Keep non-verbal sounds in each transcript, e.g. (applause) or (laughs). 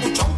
papuchón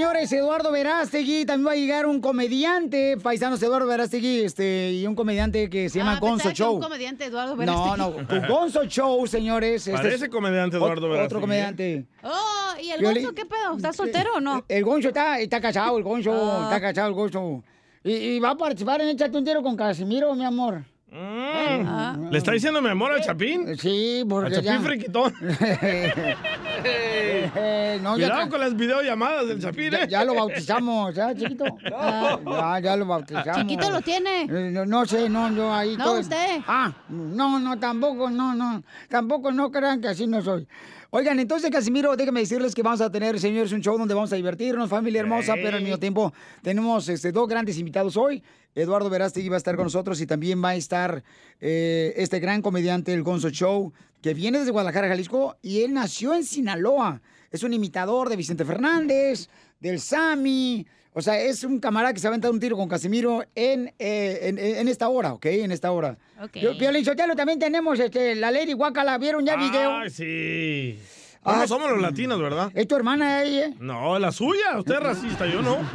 señores, Eduardo Verástegui. También va a llegar un comediante, paisanos Eduardo Verástegui, este, y un comediante que se llama Ah, Gonzo Show. un comediante Eduardo No, Verástegui. no, Gonzo Show, señores. Este Parece es comediante Eduardo Verástegui, Otro ¿eh? comediante. Oh, ¿y el. Gonzo qué pedo? ¿Está soltero o no? El Gonzo está, está casado, el Gonzo, Ah. está casado el Gonzo. Y, y va a participar en Échate un tiro con Casimiro, mi amor. Ah. ¿Le está diciendo mi amor al Chapín? Sí, porque Al Chapín ya- friquitón. (laughs) Eh, no, Cuidado con las videollamadas del Chapín, Ya, ¿eh? ya lo bautizamos, ¿ya, chiquito? (laughs) Ya, ya lo bautizamos. Chiquito lo tiene. Eh, No, no sé, no, yo ahí No, todo- usted. Ah, no, no, tampoco, no, no. Tampoco no crean que así no soy. Oigan, entonces, Casimiro, déjenme decirles que vamos a tener, señores, un show donde vamos a divertirnos, familia hermosa, pero al mismo tiempo tenemos este, dos grandes invitados hoy. Eduardo Verástegui va a estar con nosotros y también va a estar eh, este gran comediante, el Gonzo Show, que viene desde Guadalajara, Jalisco, y él nació en Sinaloa. Es un imitador de Vicente Fernández, del Sami. O sea, es un camarada que se va a aventar un tiro con Casimiro en, eh, en, en esta hora, ¿ok? En esta hora. Ok. Yo- Sotelo, también tenemos este, la Lady Guacala. ¿Vieron ya el video? Ay, sí. Ah. No somos los latinos, ¿verdad? Es tu hermana ella. ¿eh? No, la suya. Usted es racista, yo no. (laughs)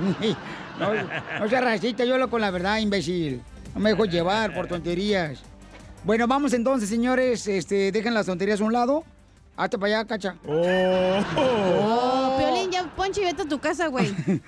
No, no seas racista, yo lo con la verdad, imbécil. No me dejo llevar por tonterías. Bueno, vamos entonces, señores. Este, dejen las tonterías a un lado. Hazte para allá, cacha. Oh, Piolín, ya ponche y vete a tu casa, güey. (laughs)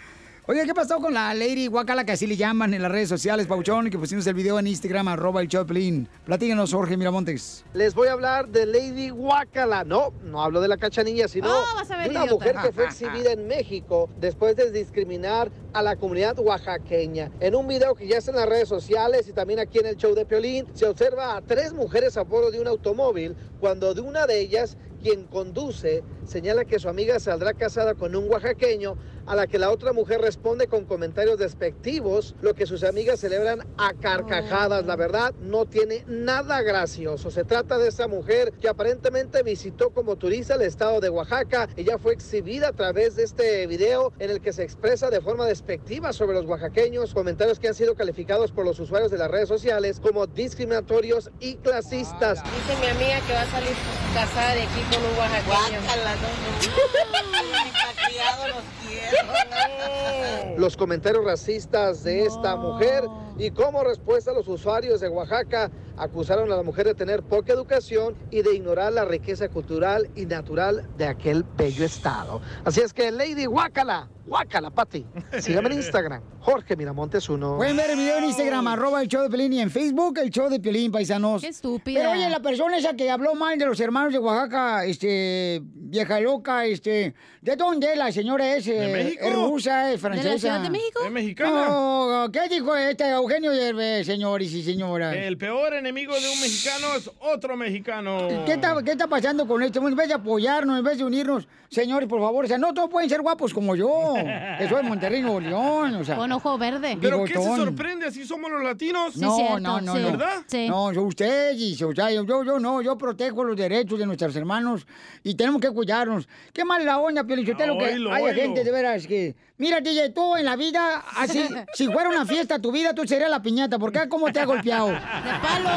Oye, ¿qué pasó con la Lady Guacala, que así le llaman en las redes sociales, Pauchón, que pusimos el video en Instagram, arroba el Choplin? Platíganos, Jorge Miramontes. Les voy a hablar de Lady Guacala. No, no hablo de la cachanilla, sino Oh, vas a ver, de una mujer que fue (laughs) exhibida en México después de discriminar a la comunidad oaxaqueña. En un video que ya está en las redes sociales y también aquí en el show de Piolín, se observa a tres mujeres a bordo de un automóvil cuando de una de ellas, quien conduce, señala que su amiga saldrá casada con un oaxaqueño, a la que la otra mujer responde con comentarios despectivos, lo que sus amigas celebran a carcajadas. La verdad, no tiene nada gracioso. Se trata de esa mujer que aparentemente visitó como turista el estado de Oaxaca. Ella fue exhibida a través de este video en el que se expresa de forma despectiva sobre los oaxaqueños, comentarios que han sido calificados por los usuarios de las redes sociales como discriminatorios y clasistas. Dice mi amiga que va a salir casada de aquí oaxaqueño. los comentarios racistas de esta mujer y como respuesta los usuarios de Oaxaca acusaron a la mujer de tener poca educación y de ignorar la riqueza cultural y natural de aquel bello estado. Así es que Lady Guácala, Guácala, Pati. (laughs) Sígame en Instagram, Jorge Miramontes uno. Pueden ver el video en Instagram, arroba el show de Piolín, y en Facebook, el show de Piolín, paisanos. Qué estúpida. Pero oye, la persona esa que habló mal de los hermanos de Oaxaca, este, vieja loca, este, ¿de dónde es la señora es? ¿De México? ¿Es rusa, es ¿De francesa? la Ciudad de México? Es mexicana. No, ¿qué dijo este Eugenio Derbez, señores y señoras? El peor enemigo de un mexicano es otro mexicano. ¿Qué está, ¿Qué está pasando con esto? En vez de apoyarnos, en vez de unirnos, señores, por favor, o sea, no todos pueden ser guapos como yo, que soy de Monterrey, Nuevo León, o sea. Con ojo verde. ¿Pero qué se sorprende? Así somos los latinos. Sí, No, cierto, no, no, sí. no. ¿Verdad? Sí. No, yo usted y o sea, yo, yo, yo no, yo protejo los derechos de nuestros hermanos y tenemos que cuidarnos. Qué mal la onda, Pielichotelo, que Oílo, haya oílo. gente de veras que... Mira, DJ, tú en la vida, así, (laughs) si fuera una fiesta tu vida, tú serías la piñata. ¿Por qué? ¿Cómo te ha golpeado? De palos.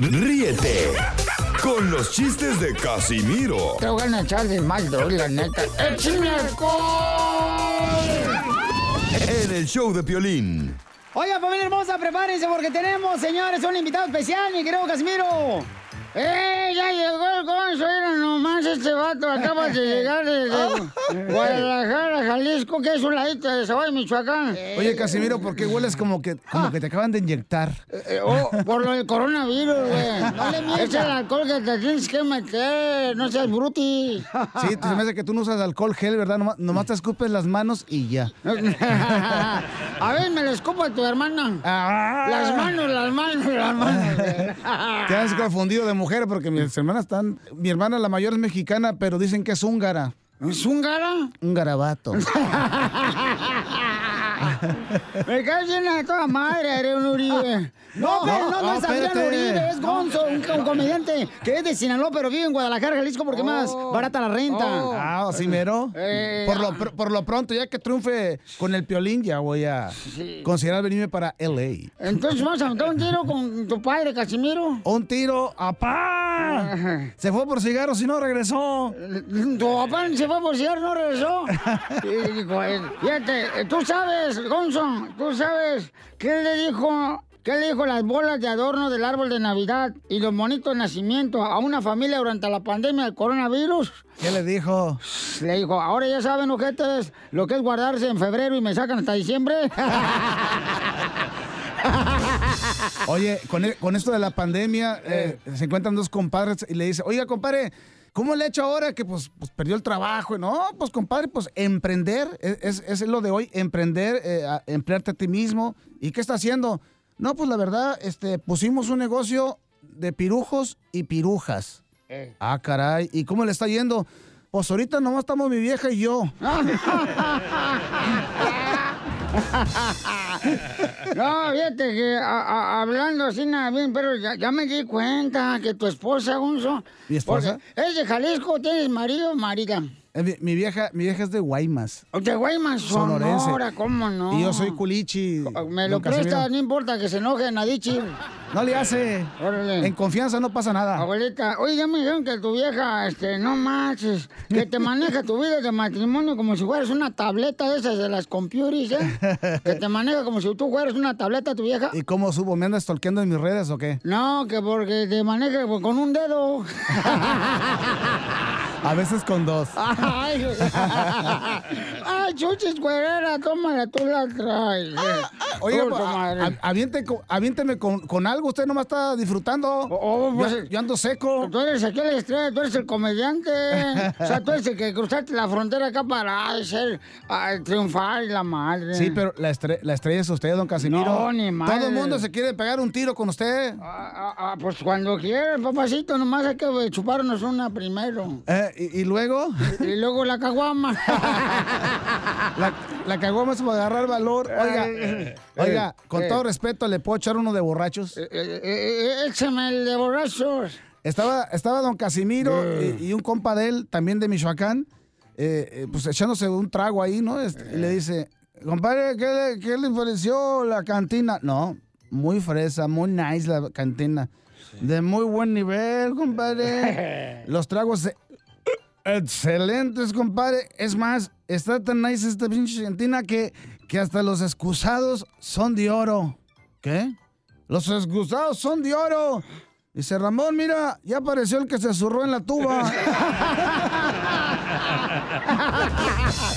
Ríete con los chistes de Casimiro Te voy a echar de mal, la neta. ¡Échame en el show de Piolín. Oiga, familia hermosa, prepárense porque tenemos, señores, un invitado especial, mi querido Casimiro. ¡Eh! Ya llegó el gonzo, era nomás este vato acaba de (laughs) llegar desde Guadalajara, Jalisco, que es un ladito de Zaguay, Michoacán. Oye, Casimiro, ¿por qué hueles como que, como que te acaban de inyectar? Eh, oh, por lo del coronavirus, güey. (laughs) No le mientas. Es el alcohol que te tienes que meter, no seas bruti. Sí, te se me hace que tú no usas alcohol gel, ¿verdad? Nomás, nomás te escupes las manos y ya. (laughs) A ver, me lo escupo a tu hermana. Las manos, las manos, las manos. Te has confundido de mujer porque mis hermanas están... Mi hermana, la mayor, es mexicana, pero dicen que es húngara. ¿Es húngara? Un garabato. (laughs) (laughs) Me caes bien a toda madre, Adrián Uribe. No, No, pero no, no, no, es Adrián. Uribe, es Gonzo, un, un comediante que es de Sinaloa, pero vive en Guadalajara, Jalisco, porque más barata la renta. Ah, ¿sí mero? Eh, por, lo, por lo pronto, ya que triunfe con el piolín, ya voy a considerar venirme para L.A. Entonces vamos a montar un tiro con tu padre, Casimiro. Un tiro, ¡apá! Se fue por cigarros y no regresó. Tu papá se fue por cigarro, no regresó. (laughs) Él, Fíjate, tú sabes, Gonzo, tú sabes qué le dijo, qué le dijo las bolas de adorno del árbol de Navidad y los monitos de nacimiento a una familia durante la pandemia del coronavirus. ¿Qué le dijo? Le dijo, ahora ya saben, ojetes, lo que es guardarse en febrero y me sacan hasta diciembre. (laughs) Oye, con, e- con esto de la pandemia, eh, se encuentran dos compadres y le dice, oiga, compadre, ¿cómo le he hecho ahora que pues, pues, perdió el trabajo? No, pues compadre, pues emprender, es, es- lo de hoy, emprender, eh, a- emplearte a ti mismo. ¿Y qué está haciendo? No, pues la verdad, este, pusimos un negocio de pirujos y pirujas. Ah, caray, ¿y cómo le está yendo? Pues ahorita nomás estamos mi vieja y yo. (laughs) (laughs) No, fíjate que a- a- hablando así nada bien, pero ya, ya me di cuenta que tu esposa, Gonzo. ¿Mi esposa? Es de Jalisco, ¿tienes marido o marida? Eh, mi, mi vieja, mi vieja es de Guaymas. De Guaymas, Sonorense. Sonora, ¿cómo no? Y yo soy culichi. Me lo prestas, no importa que se enoje Nadichi. No le hace. Órale. En confianza no pasa nada. Abuelita, oye, ya me dijeron que tu vieja, este, no manches, que te maneja tu vida de matrimonio como si fueras una tableta de esas de las computers, ¿eh? Que te maneja como si tú fueras una tableta tu vieja. ¿Y cómo subo? ¿Me andas stalkeando en mis redes o qué? No, que porque te maneja con un dedo. (laughs) A veces con dos. (laughs) Ay, (laughs) ay chuchis, güerera, tómala, tú la traes. eh. Oiga, Tú, pues, a- aviente aviénteme con, con algo. Usted nomás está disfrutando. Oh, pues, yo, yo ando seco. Tú eres aquí la estrella, tú eres el comediante. O sea, tú eres el que cruzaste la frontera acá para ser, triunfar y la madre. Sí, pero la, estre- la estrella es usted, don Casimiro. No, ni madre. Todo el mundo se quiere pegar un tiro con usted. Ah, ah, pues cuando quieras, papacito, nomás hay que eh, chuparnos una primero. Eh, y, y luego, Y luego la caguama. (laughs) la, la cagó más para agarrar valor. Oiga, Eh, oiga, con eh. todo respeto, ¿le puedo echar uno de borrachos? Eh, eh, eh, Échame el de borrachos. Estaba, estaba don Casimiro Eh. y, y un compa de él, también de Michoacán, eh, eh, pues echándose un trago ahí, ¿no? Este, y le dice, compadre, ¿qué le, qué le pareció la cantina? No, muy fresa, muy nice la cantina. De muy buen nivel, compadre. (laughs) Los tragos eh, excelentes, compadre. Es más, está tan nice esta pinche cantina que, que hasta los excusados son de oro. ¿Qué? Los excusados son de oro. Dice Ramón, mira, ya apareció el que se zurró en la tuba.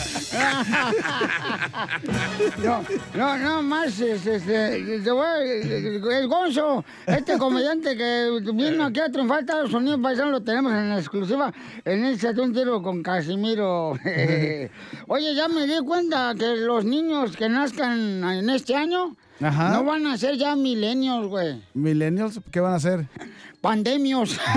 (laughs) (laughs) No, no, no más, este, este, el Gonzo, este comediante que vino aquí a triunfar a Estados Unidos, paisano, lo tenemos en exclusiva en el Échate un tiro con Casimiro. (laughs) Oye, ya me di cuenta que los niños que nazcan en este año Ajá. no van a ser ya milenios, güey. Millennials, ¿qué van a hacer? Pandemios. (laughs)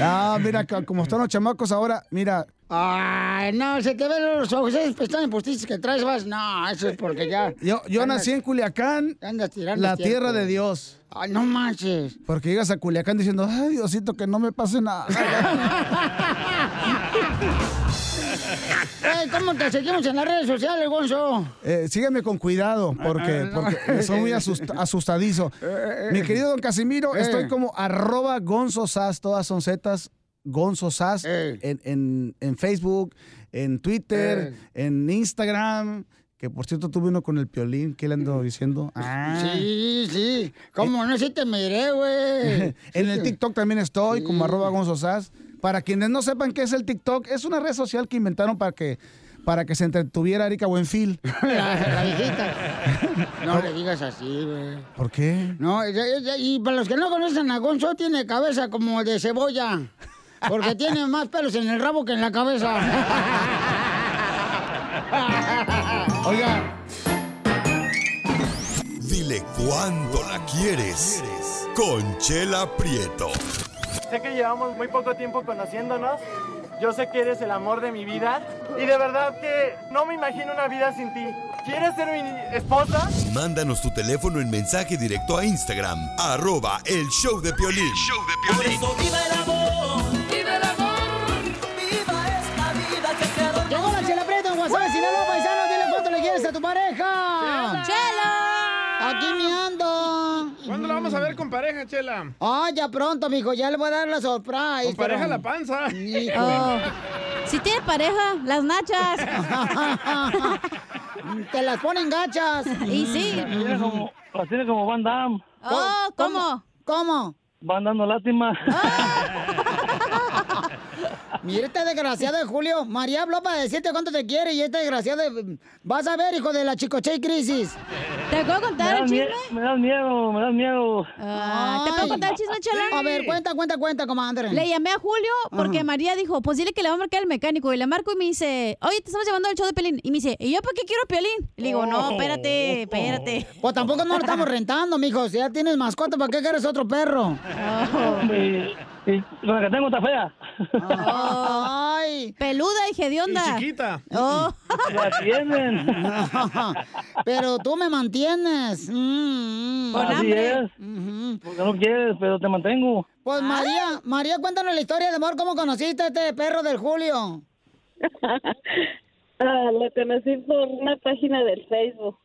Ah, mira, como están los chamacos ahora, mira, Ay, no, se te ven los ojos, esos pestañas postizos que traes, vas. No, eso es porque ya. yo, yo andas- nací en Culiacán, Andas tirando la tiempo. tierra de Dios. Ay, no manches. Porque llegas a Culiacán diciendo, ay, Diosito, que no me pase nada. (laughs) ¿Cómo te seguimos en las redes sociales, Gonzo? Eh, sígueme con cuidado, porque, Ah, no. porque soy muy asust- (laughs) asustadizo. Mi querido don Casimiro, Eh. estoy como arroba gonzosas, todas son zetas, gonzosas, Eh. en, en, en Facebook, en Twitter, en Instagram, Que por cierto tuve uno con el piolín, ¿qué le ando diciendo? Ah. Sí, sí. ¿Cómo no? Sí te miré, güey. (laughs) en el TikTok también estoy, como arroba gonzosas. Para quienes no sepan qué es el TikTok, es una red social que inventaron para que, para que se entretuviera Erika Buenfil. (laughs) La, la viejita. No le digas así, güey. ¿Por qué? No, ya- y para los que no conocen a Gonzo, tiene cabeza como de cebolla. Porque (laughs) tiene más pelos en el rabo que en la cabeza. Oiga. Dile cuándo la quieres. Conchela Prieto. Sé que llevamos muy poco tiempo conociéndonos. Yo sé que eres el amor de mi vida. Y de verdad que no me imagino una vida sin ti. ¿Quieres ser mi esposa? Mándanos tu teléfono en mensaje directo a Instagram. Arroba el show de Piolín. Viva el amor, viva el amor, viva esta vida que se adorna. Llegó la chela preta en WhatsApp, Sinaloa, paisano, dile cuánto le quieres a tu pareja. Vamos a ver con pareja, Chela? Ah, ya pronto, mijo, ya le voy a dar la surprise. Con pareja pero- la panza. Hijo. Oh. Si tiene pareja, las nachas. (laughs) Te las ponen gachas. Y sí. Tiene como, las tiene como Van Damme. Oh, ¿cómo? ¿Cómo? Van dando lástima. Mira este desgraciado de Julio. María habló para decirte cuánto te quiere y este desgraciado de... Vas a ver, hijo de la chicoche crisis. ¿Te puedo contar el chisme? me das miedo, me das miedo. Ah, ¿Te puedo contar el chisme, Chela? A ver, cuenta, cuenta, cuenta, comadre. Le llamé a Julio porque Ajá. María dijo, pues dile que le va a marcar el mecánico. Y le marco y me dice, oye, te estamos llevando al show de Pelín. Y me dice, ¿y yo para qué quiero Pelín? Y le digo, no, espérate, espérate. Pues tampoco no lo estamos rentando, mijo. Si ya tienes mascota, ¿para qué quieres otro perro? Y, y con la que tengo está fea. Ay. Peluda y hedionda. Y chiquita. Oh. La tienen. (laughs) Pero tú me mantienes. Mm, mm. Con Así hambre. es. Porque no quieres, pero te mantengo. Pues María, María, cuéntanos la historia de amor, ¿cómo conociste a este perro del Julio? (laughs) Ah, lo conocí por una página del Facebook.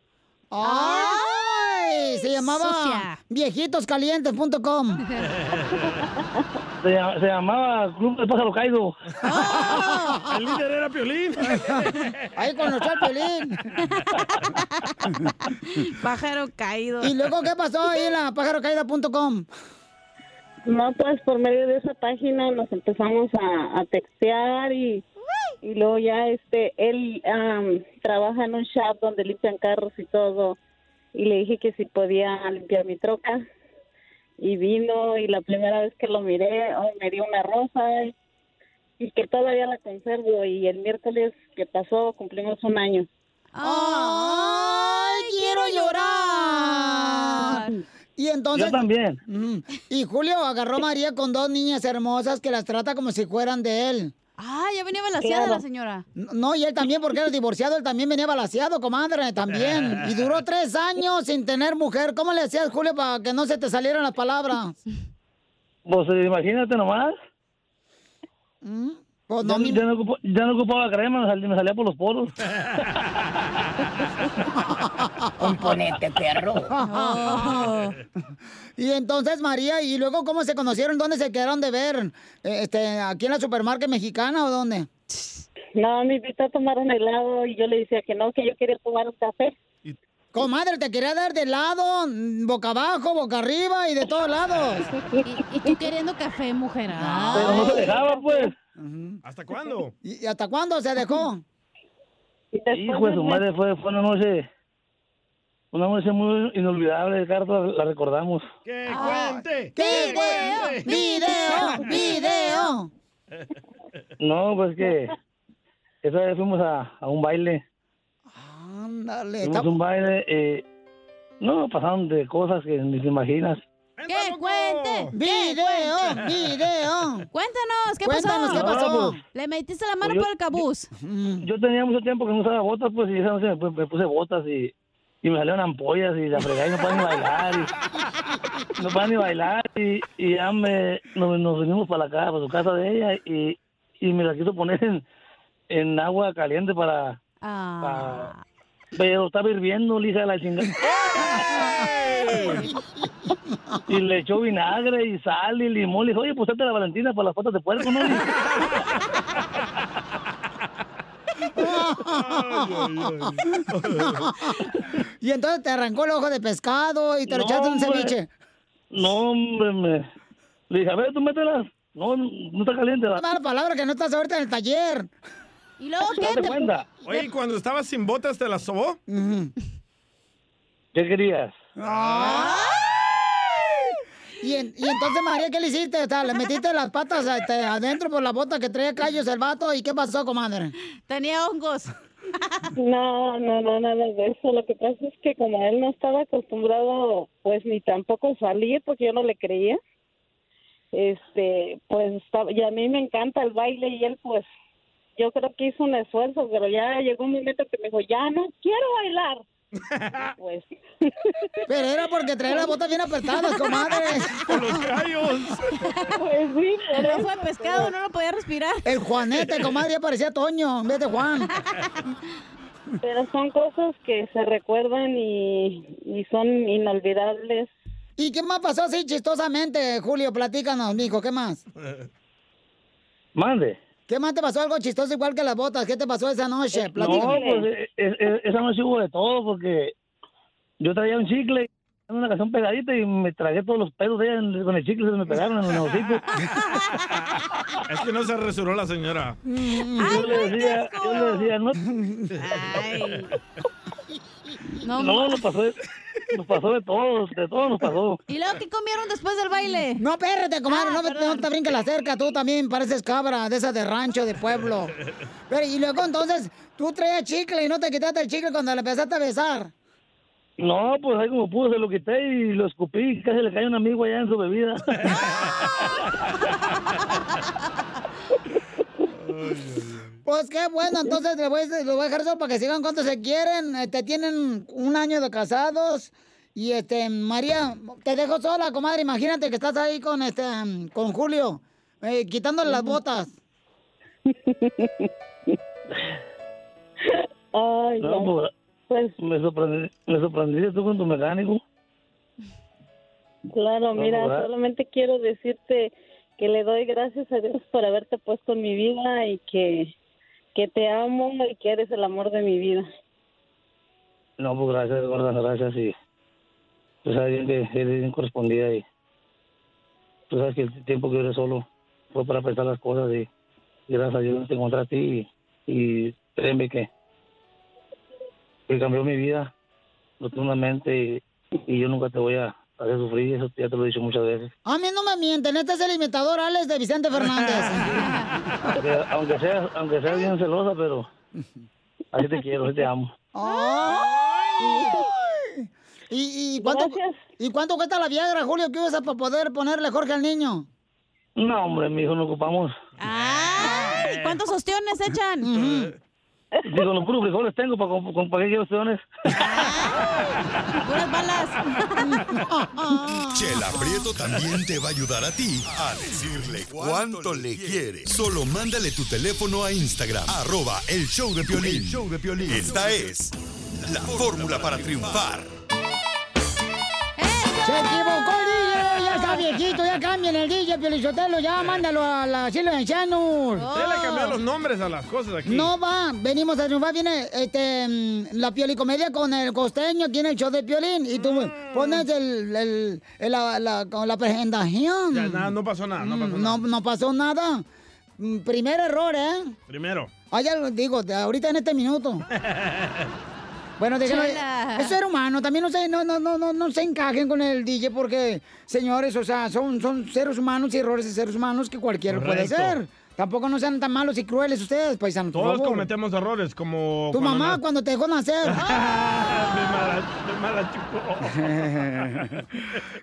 ¡Ay! Se llamaba viejitoscalientes.com. (laughs) Se, llama- se llamaba Club del Pájaro Caído. El líder era Piolín. Ahí conoció al Piolín. Pájaro caído. ¿Y luego qué pasó ahí en la pájarocaída.com? No, pues por medio de esa página nos empezamos a, a textear y, y luego ya este, él am, trabaja en un shop donde limpian carros y todo. Y le dije que si podía limpiar mi troca. Y vino y la primera vez que lo miré, oh, me dio una rosa y, y que todavía la conservo. Y el miércoles que pasó cumplimos un año. ¡Ay, quiero llorar! Y entonces... Yo también. Y Julio agarró a María con dos niñas hermosas que las trata como si fueran de él. Ah, ya venía balaseada Claro. la señora. No, y él también, porque era divorciado, él también venía balaseado, comadre, también. (laughs) Y duró tres años sin tener mujer. ¿Cómo le hacías, Julio, para que no se te salieran las palabras? Pues imagínate nomás. ¿Mm? Pues Ya, no, mi- ya no ocupo- ya no ocupaba crema, me salía, me salía por los poros. (laughs) Componente, perro. (laughs) y entonces, María, ¿y luego cómo se conocieron? ¿Dónde se quedaron de ver? Eh, Este, ¿Aquí en la supermarket mexicana o dónde? No, me invitó a tomar un helado y yo le decía que no, que yo quería tomar un café. Comadre, te quería dar de lado, mm, boca abajo, boca arriba y de todos lados. (laughs) Y, y tú queriendo café, mujer. Pero no se dejaba, pues. ¿Hasta cuándo? ¿Y y hasta cuándo se dejó? Hijo de su madre, fue, fue una noche, una noche muy inolvidable, Carta, la recordamos. ¡Que cuente! ¡Video! ¡Video! ¡Video! No, pues que esa vez fuimos a, a un baile, Ándale. fuimos a un baile, eh, no, pasaron de cosas que ni te imaginas. ¡Que cuente! ¡Video! ¡Video! Cuéntanos, ¿qué Cuéntanos, pasó? ¿qué pasó? No, pues, Le metiste la mano Pues yo- por el cabuz. Yo tenía mucho tiempo que no usaba botas, pues, y esa noche me, pu- me puse botas y, y me salieron ampollas y la fregada y no podía ni bailar. Y, no podía ni bailar y, y ya me, nos, nos vinimos para la casa, para su casa de ella y, y me la quiso poner en, en agua caliente para, Ah. para... Pero estaba hirviendo, lija de la chingada. Y le echó vinagre y sal y limón. Le dijo, oye, pues la Valentina para las patas de puerco, ¿no? y entonces te arrancó el ojo de pescado y te lo echaste en un ceviche. No, hombre, me... Le dije, a ver, tú mételas. No, no está caliente. Qué mala palabra que no estás ahorita en el taller. ¿Y luego Date cuenta. Oye, ¿y cuando estabas sin botas te las sobó? ¿Qué querías? Y, en- y entonces, María, ¿qué le hiciste? O sea, le metiste las patas este, adentro por la bota que traía callos el vato. ¿Y qué pasó, comadre? Tenía hongos. No, no, no, nada de eso. Lo que pasa es que como él no estaba acostumbrado, pues ni tampoco salir, porque yo no le creía. Este, pues estaba, y a mí me encanta el baile y él, pues, yo creo que hizo un esfuerzo, pero ya llegó un momento que me dijo, ya no quiero bailar. (laughs) pues. Pero era porque traía las botas bien apretadas, comadre. (laughs) los callos. Pues sí, El ojo de pescado no lo podía respirar. El Juanete, comadre, ya parecía Toño en vez de Juan. (laughs) Pero son cosas que se recuerdan y, y son inolvidables. ¿Y qué más pasó así chistosamente, Julio? Platícanos, mijo, ¿qué más? Mande. ¿Qué más te pasó algo chistoso igual que las botas? ¿Qué te pasó esa noche? No, Platícanos. pues eh, eh, eh, esa noche hubo de todo porque yo traía un chicle, una canción pegadita y me tragué todos los pedos de ella con el chicle, se me pegaron en el hocico. (laughs) Es que no se resuró la señora. yo le decía, yo le decía, no. (laughs) No, No, nos pasó, nos pasó de todo, de todo nos pasó. ¿Y luego qué comieron después del baile? No, espérate, comadre, Ah, no, no te brinques la cerca, tú también pareces cabra de esas de rancho, de pueblo. Pero, y luego entonces, tú traías chicle y no te quitaste el chicle cuando le empezaste a besar. No, pues ahí como pude se lo quité y lo escupí casi le cayó un amigo allá en su bebida. (laughs) Pues qué bueno, entonces le voy, voy a dejar eso para que sigan cuando se quieren. Este, tienen un año de casados. Y este, María, te dejo sola, comadre. Imagínate que estás ahí con este, con Julio, eh, quitándole las botas. (laughs) Ay, No, no. pues, me sorprendí, me sorprendiste tú con tu mecánico. Claro, No, mira, ¿verdad? solamente quiero decirte que le doy gracias a Dios por haberte puesto en mi vida y que, que te amo y que eres el amor de mi vida. No, pues gracias, gorda, gracias y tú sabes bien que eres bien correspondida y tú sabes que el tiempo que eres solo fue para pensar las cosas y, gracias a Dios te encontré a ti y, créeme que, que cambió mi vida rotundamente y yo nunca te voy a hacer sufrir, eso ya te lo he dicho muchas veces. A mí no me mienten, este es el imitador Alex de Vicente Fernández. (laughs) Aunque, aunque seas aunque seas bien celosa, pero así te quiero, así te amo. Ay. ¿Y, y cuánto, ¿Y cuánto cuesta la Viagra, Julio, que usas para poder ponerle Jorge al niño? No, hombre, mi hijo, no ocupamos. Ay, ¿cuántos ostiones echan? Digo, los puros frijoles tengo para, para qué quiero opciones. (laughs) Puras balas. (laughs) Chela Prieto también te va a ayudar a ti a decirle cuánto le quiere. Solo mándale tu teléfono a Instagram, arroba el show de Piolín. El show de Piolín. Esta es la fórmula para triunfar. ¡Se equivocó el DJ! ¡Ya está viejito! ¡Ya cambien el DJ, Piolizotelo! ¡Ya mándalo a la asilo de ancianos! Usted le cambió los nombres a las cosas aquí. No va, venimos a triunfar, viene este, mm, la piolicomedia con el costeño, tiene el show de piolín y tú Mm. pones el, el- el- la, la- con la presentación. Ya, nada, no pasó nada, no pasó no, no pasó nada. Mm, Primer error, ¿eh? Primero. Hay algo, digo, de ahorita en este minuto. (laughs) Bueno, déjenlo. Chela. Es ser humano, también no se, no, no, no, no, no se encajen con el DJ porque, señores, o sea, son, son seres humanos y errores de seres humanos que cualquiera puede hacer. Tampoco no sean tan malos y crueles ustedes, paisanos, por Todos favor. cometemos errores, como... Tu cuando mamá cuando te dejó nacer. me mala, me mala chupó.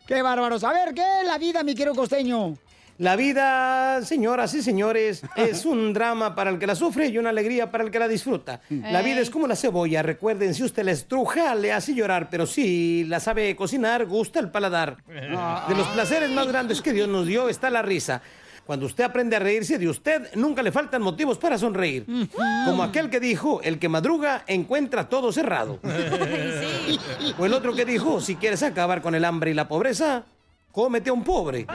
(laughs) Qué bárbaros. A ver, ¿qué es la vida, mi querido costeño? La vida, señoras y señores, es un drama para el que la sufre y una alegría para el que la disfruta. La vida es como la cebolla, recuerden, si usted la estruja, le hace llorar, pero si la sabe cocinar, gusta el paladar. De los placeres más grandes que Dios nos dio está la risa. Cuando usted aprende a reírse de usted, nunca le faltan motivos para sonreír. Como aquel que dijo, el que madruga encuentra todo cerrado. (laughs) O el otro que dijo, si quieres acabar con el hambre y la pobreza, cómete a un pobre.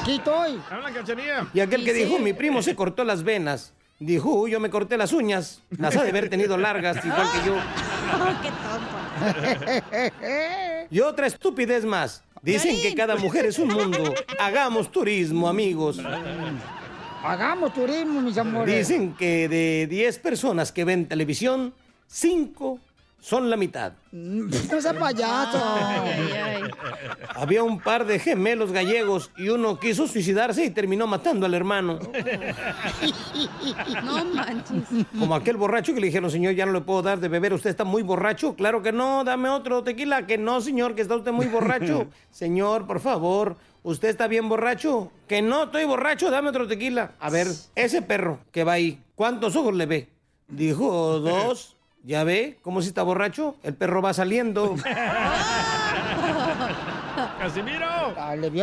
Aquí estoy. Habla, cachanilla. Y aquel que dijo, mi primo se cortó las venas. Dijo, "Uy, yo me corté las uñas. Las ha de haber tenido largas, igual que yo. (laughs) Y otra estupidez más. Dicen que cada mujer es un mundo. Hagamos turismo, amigos. Hagamos turismo, mis amores. Dicen que de 10 personas que ven televisión, 5 son la mitad. No sea payaso. Había un par de gemelos gallegos y uno quiso suicidarse y terminó matando al hermano. No manches. Como aquel borracho que le dijeron, señor, ya no le puedo dar de beber, usted está muy borracho. Claro que no, dame otro tequila. Que no, señor, que está usted muy borracho. (laughs) Señor, por favor, ¿usted está bien borracho? Que no, estoy borracho, dame otro tequila. A ver, ese perro que va ahí, ¿cuántos ojos le ve? Dijo dos. ¿Ya ve cómo si está borracho? El perro va saliendo. (laughs) ¡Casimiro!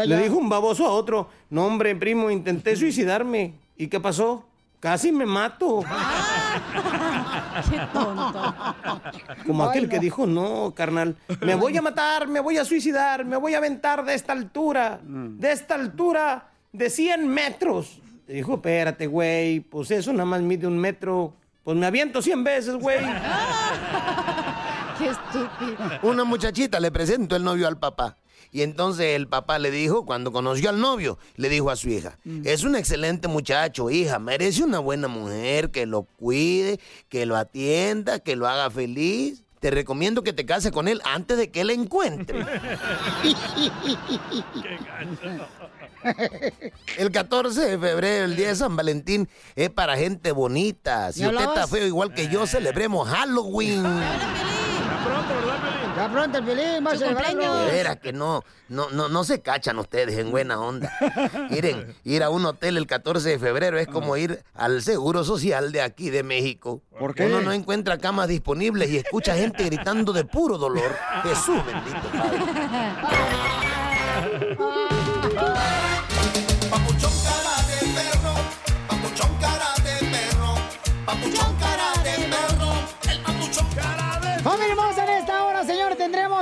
Le dijo un baboso a otro, no hombre, primo, intenté suicidarme. ¿Y qué pasó? Casi me mato. (laughs) Qué tonto. Como Ay, aquel que dijo, no, carnal, me voy a matar, me voy a suicidar, me voy a aventar de esta altura, de esta altura de 100 metros. Dijo, espérate, güey, pues eso nada más mide un metro. Pues me aviento 100 veces, güey. (laughs) Qué estúpido. Una muchachita le presentó el novio al papá. Y entonces el papá le dijo, cuando conoció al novio, le dijo a su hija, es un excelente muchacho, hija, merece una buena mujer que lo cuide, que lo atienda, que lo haga feliz. Te recomiendo que te cases con él antes de que él encuentre. (laughs) El 14 de febrero, el día de San Valentín, es para gente bonita. Si ¿Ya usted está feo igual que yo, celebremos Halloween. Ya pronto el Pelín va a celebrarlo. De veras que no, no, no, no se cachan ustedes en buena onda. Miren, ir a un hotel el 14 de febrero es como ir al Seguro Social de aquí de México. ¿Por qué? Uno no encuentra camas disponibles y escucha gente gritando de puro dolor. Jesús bendito Papuchón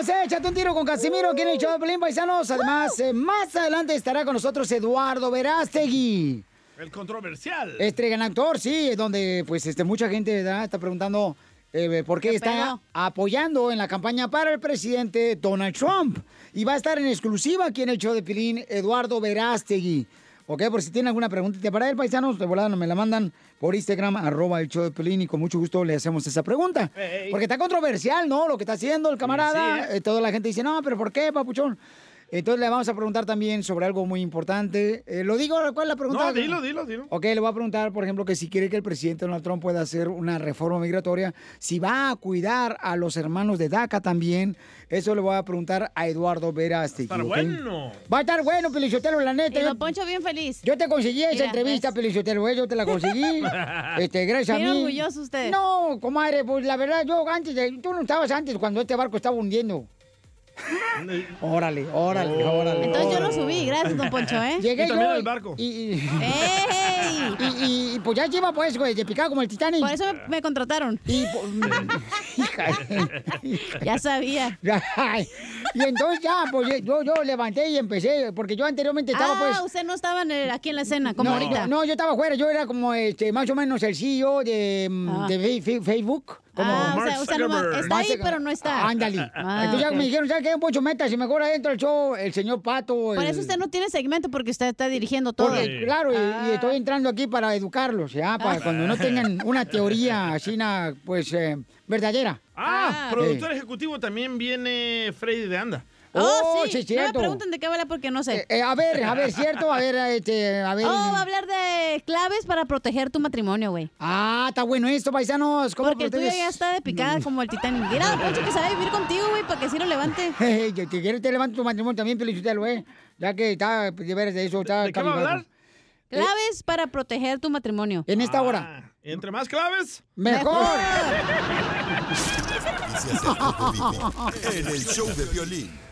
señor, tendremos Échate un tiro con Casimiro aquí en el show de Pelín Paisanos. Además, eh, más adelante estará con nosotros Eduardo Verástegui. El controversial. Este gran actor, sí, donde pues este, mucha gente ¿verdad? está preguntando eh, por qué, está pedo? apoyando en la campaña para el presidente Donald Trump. Y va a estar en exclusiva aquí en el show de Pilín Eduardo Verástegui. Ok, por si tienen alguna preguntita para él, paisanos, de volada me la mandan por Instagram, arroba el show de Pelín, y con mucho gusto le hacemos esa pregunta. Porque está controversial, ¿no? Lo que está haciendo el camarada. Sí, ¿eh? Eh, toda la gente dice, no, pero ¿por qué, papuchón? Entonces le vamos a preguntar también sobre algo muy importante. Eh, ¿Lo digo? ¿Cuál es la pregunta? No, dilo, dilo, dilo. Ok, le voy a preguntar, por ejemplo, que si quiere que el presidente Donald Trump pueda hacer una reforma migratoria, si va a cuidar a los hermanos de DACA también. Eso le voy a preguntar a Eduardo Verástegui. Estar ¿ok? bueno. Va a estar bueno, Pelichotelo, la neta. Y Don Poncho bien feliz. Yo te conseguí esa Mira, entrevista, Pelichotelo, ¿eh? yo te la conseguí. (laughs) este, gracias Bien a mí. orgulloso usted. No, comadre, pues la verdad, yo antes, de, tú no estabas antes cuando este barco estaba hundiendo. Órale, órale, órale. Entonces yo lo subí, gracias, don Poncho, ¿eh? Llegué Y también yo el barco. Y, y, ¡Ey! y, y- y, pues ya lleva pues, güey, de picado como el Titanic. Por eso me, me contrataron. Y, (laughs) hija, (laughs) Ya sabía. Y entonces ya, pues yo, yo levanté y empecé, porque yo anteriormente estaba ah, pues... usted no estaba en el- aquí en la escena, como no, ahorita. No, yo estaba afuera, yo era como este, más o menos el CEO de, mm, Ah. de Facebook. Como Ah, o sea, o sea, nomás está ahí, pero no está. Ándale. (laughs) Ah, Entonces ya me dijeron, ¿sabes qué? Poncho Metas, y mejor adentro del show, el señor Pato. Por el- eso usted no tiene segmento, porque usted está dirigiendo todo. Porque, claro, y- y, estoy entrando aquí para educarlos, ¿ya? Para cuando no tengan (laughs) una teoría así, pues, eh, verdadera. Ah, Ah. productor ejecutivo también viene Freddy de Anda. Oh, sí, No me pregunten de qué habla porque no sé. Eh, eh, a ver, a ver, ¿cierto? A ver, este, a ver. Oh, va a hablar de claves para proteger tu matrimonio, güey. Ah, está bueno esto, paisanos. ¿Cómo Porque el tuyo proteges? ya está de picada como el Titanic. Mira, (laughs) Poncho, que sabe vivir contigo, güey, para que sí lo levante. (laughs) Hey, que que quieres te levanto tu matrimonio también, Pelichotelo, ¿eh? Ya que está, de veras de eso, está... ¿De qué va a hablar? Claves para proteger tu matrimonio. En esta hora. Ah, Entre más claves. ¡Mejor! (laughs) En el show de violín.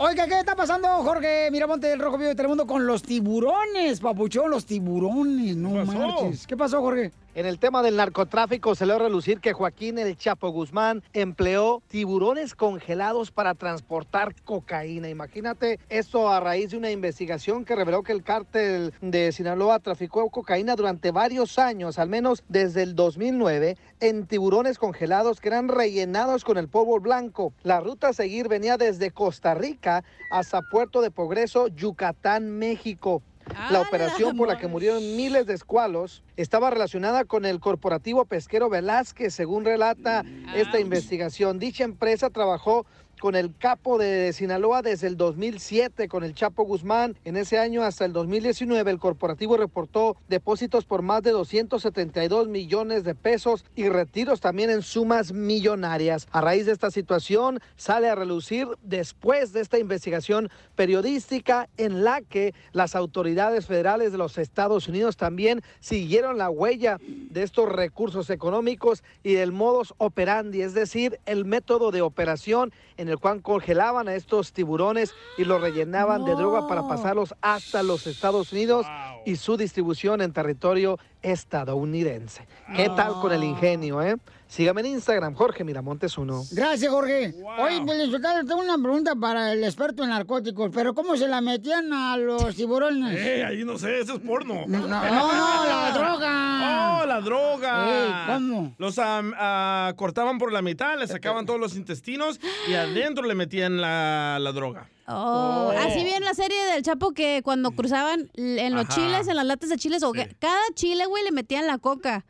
Oiga, ¿qué está pasando, Jorge Miramonte del Rojo Vivo de Telemundo con los tiburones, papuchón? Los tiburones, no ¿Qué pasó? marches. ¿Qué pasó, Jorge? En el tema del narcotráfico se a relucir que Joaquín El Chapo Guzmán empleó tiburones congelados para transportar cocaína. Imagínate esto a raíz de una investigación que reveló que el cártel de Sinaloa traficó cocaína durante varios años, al menos desde el 2009, en tiburones congelados que eran rellenados con el polvo blanco. La ruta a seguir venía desde Costa Rica hasta Puerto de Progreso, Yucatán, México. La operación por la que murieron miles de escualos estaba relacionada con el corporativo pesquero Velázquez, según relata esta investigación. Dicha empresa trabajó con el capo de Sinaloa desde el 2007 con el Chapo Guzmán. En ese año hasta el 2019 el corporativo reportó depósitos por más de 272 millones de pesos y retiros también en sumas millonarias. A raíz de esta situación sale a relucir después de esta investigación periodística en la que las autoridades federales de los Estados Unidos también siguieron la huella de estos recursos económicos y del modus operandi, es decir, el método de operación en el cual congelaban a estos tiburones y los rellenaban de droga para pasarlos hasta los Estados Unidos y su distribución en territorio estadounidense. ¿Qué tal con el ingenio, eh? Sígame en Instagram, Jorge Miramontes uno. Gracias, Jorge. Oye, pues, Sotelo, tengo una pregunta para el experto en narcóticos, pero ¿cómo se la metían a los tiburones? Eh, ahí no sé, eso es porno. No, no, no, la (laughs) droga. Oh, la droga. Ey, ¿cómo? Los ah, cortaban por la mitad, le sacaban todos los intestinos y adentro le metían la, la droga. Oh, así vi en la serie del Chapo que cuando cruzaban en los Ajá. chiles, en las latas de chiles, o que cada chile, güey, le metían la coca.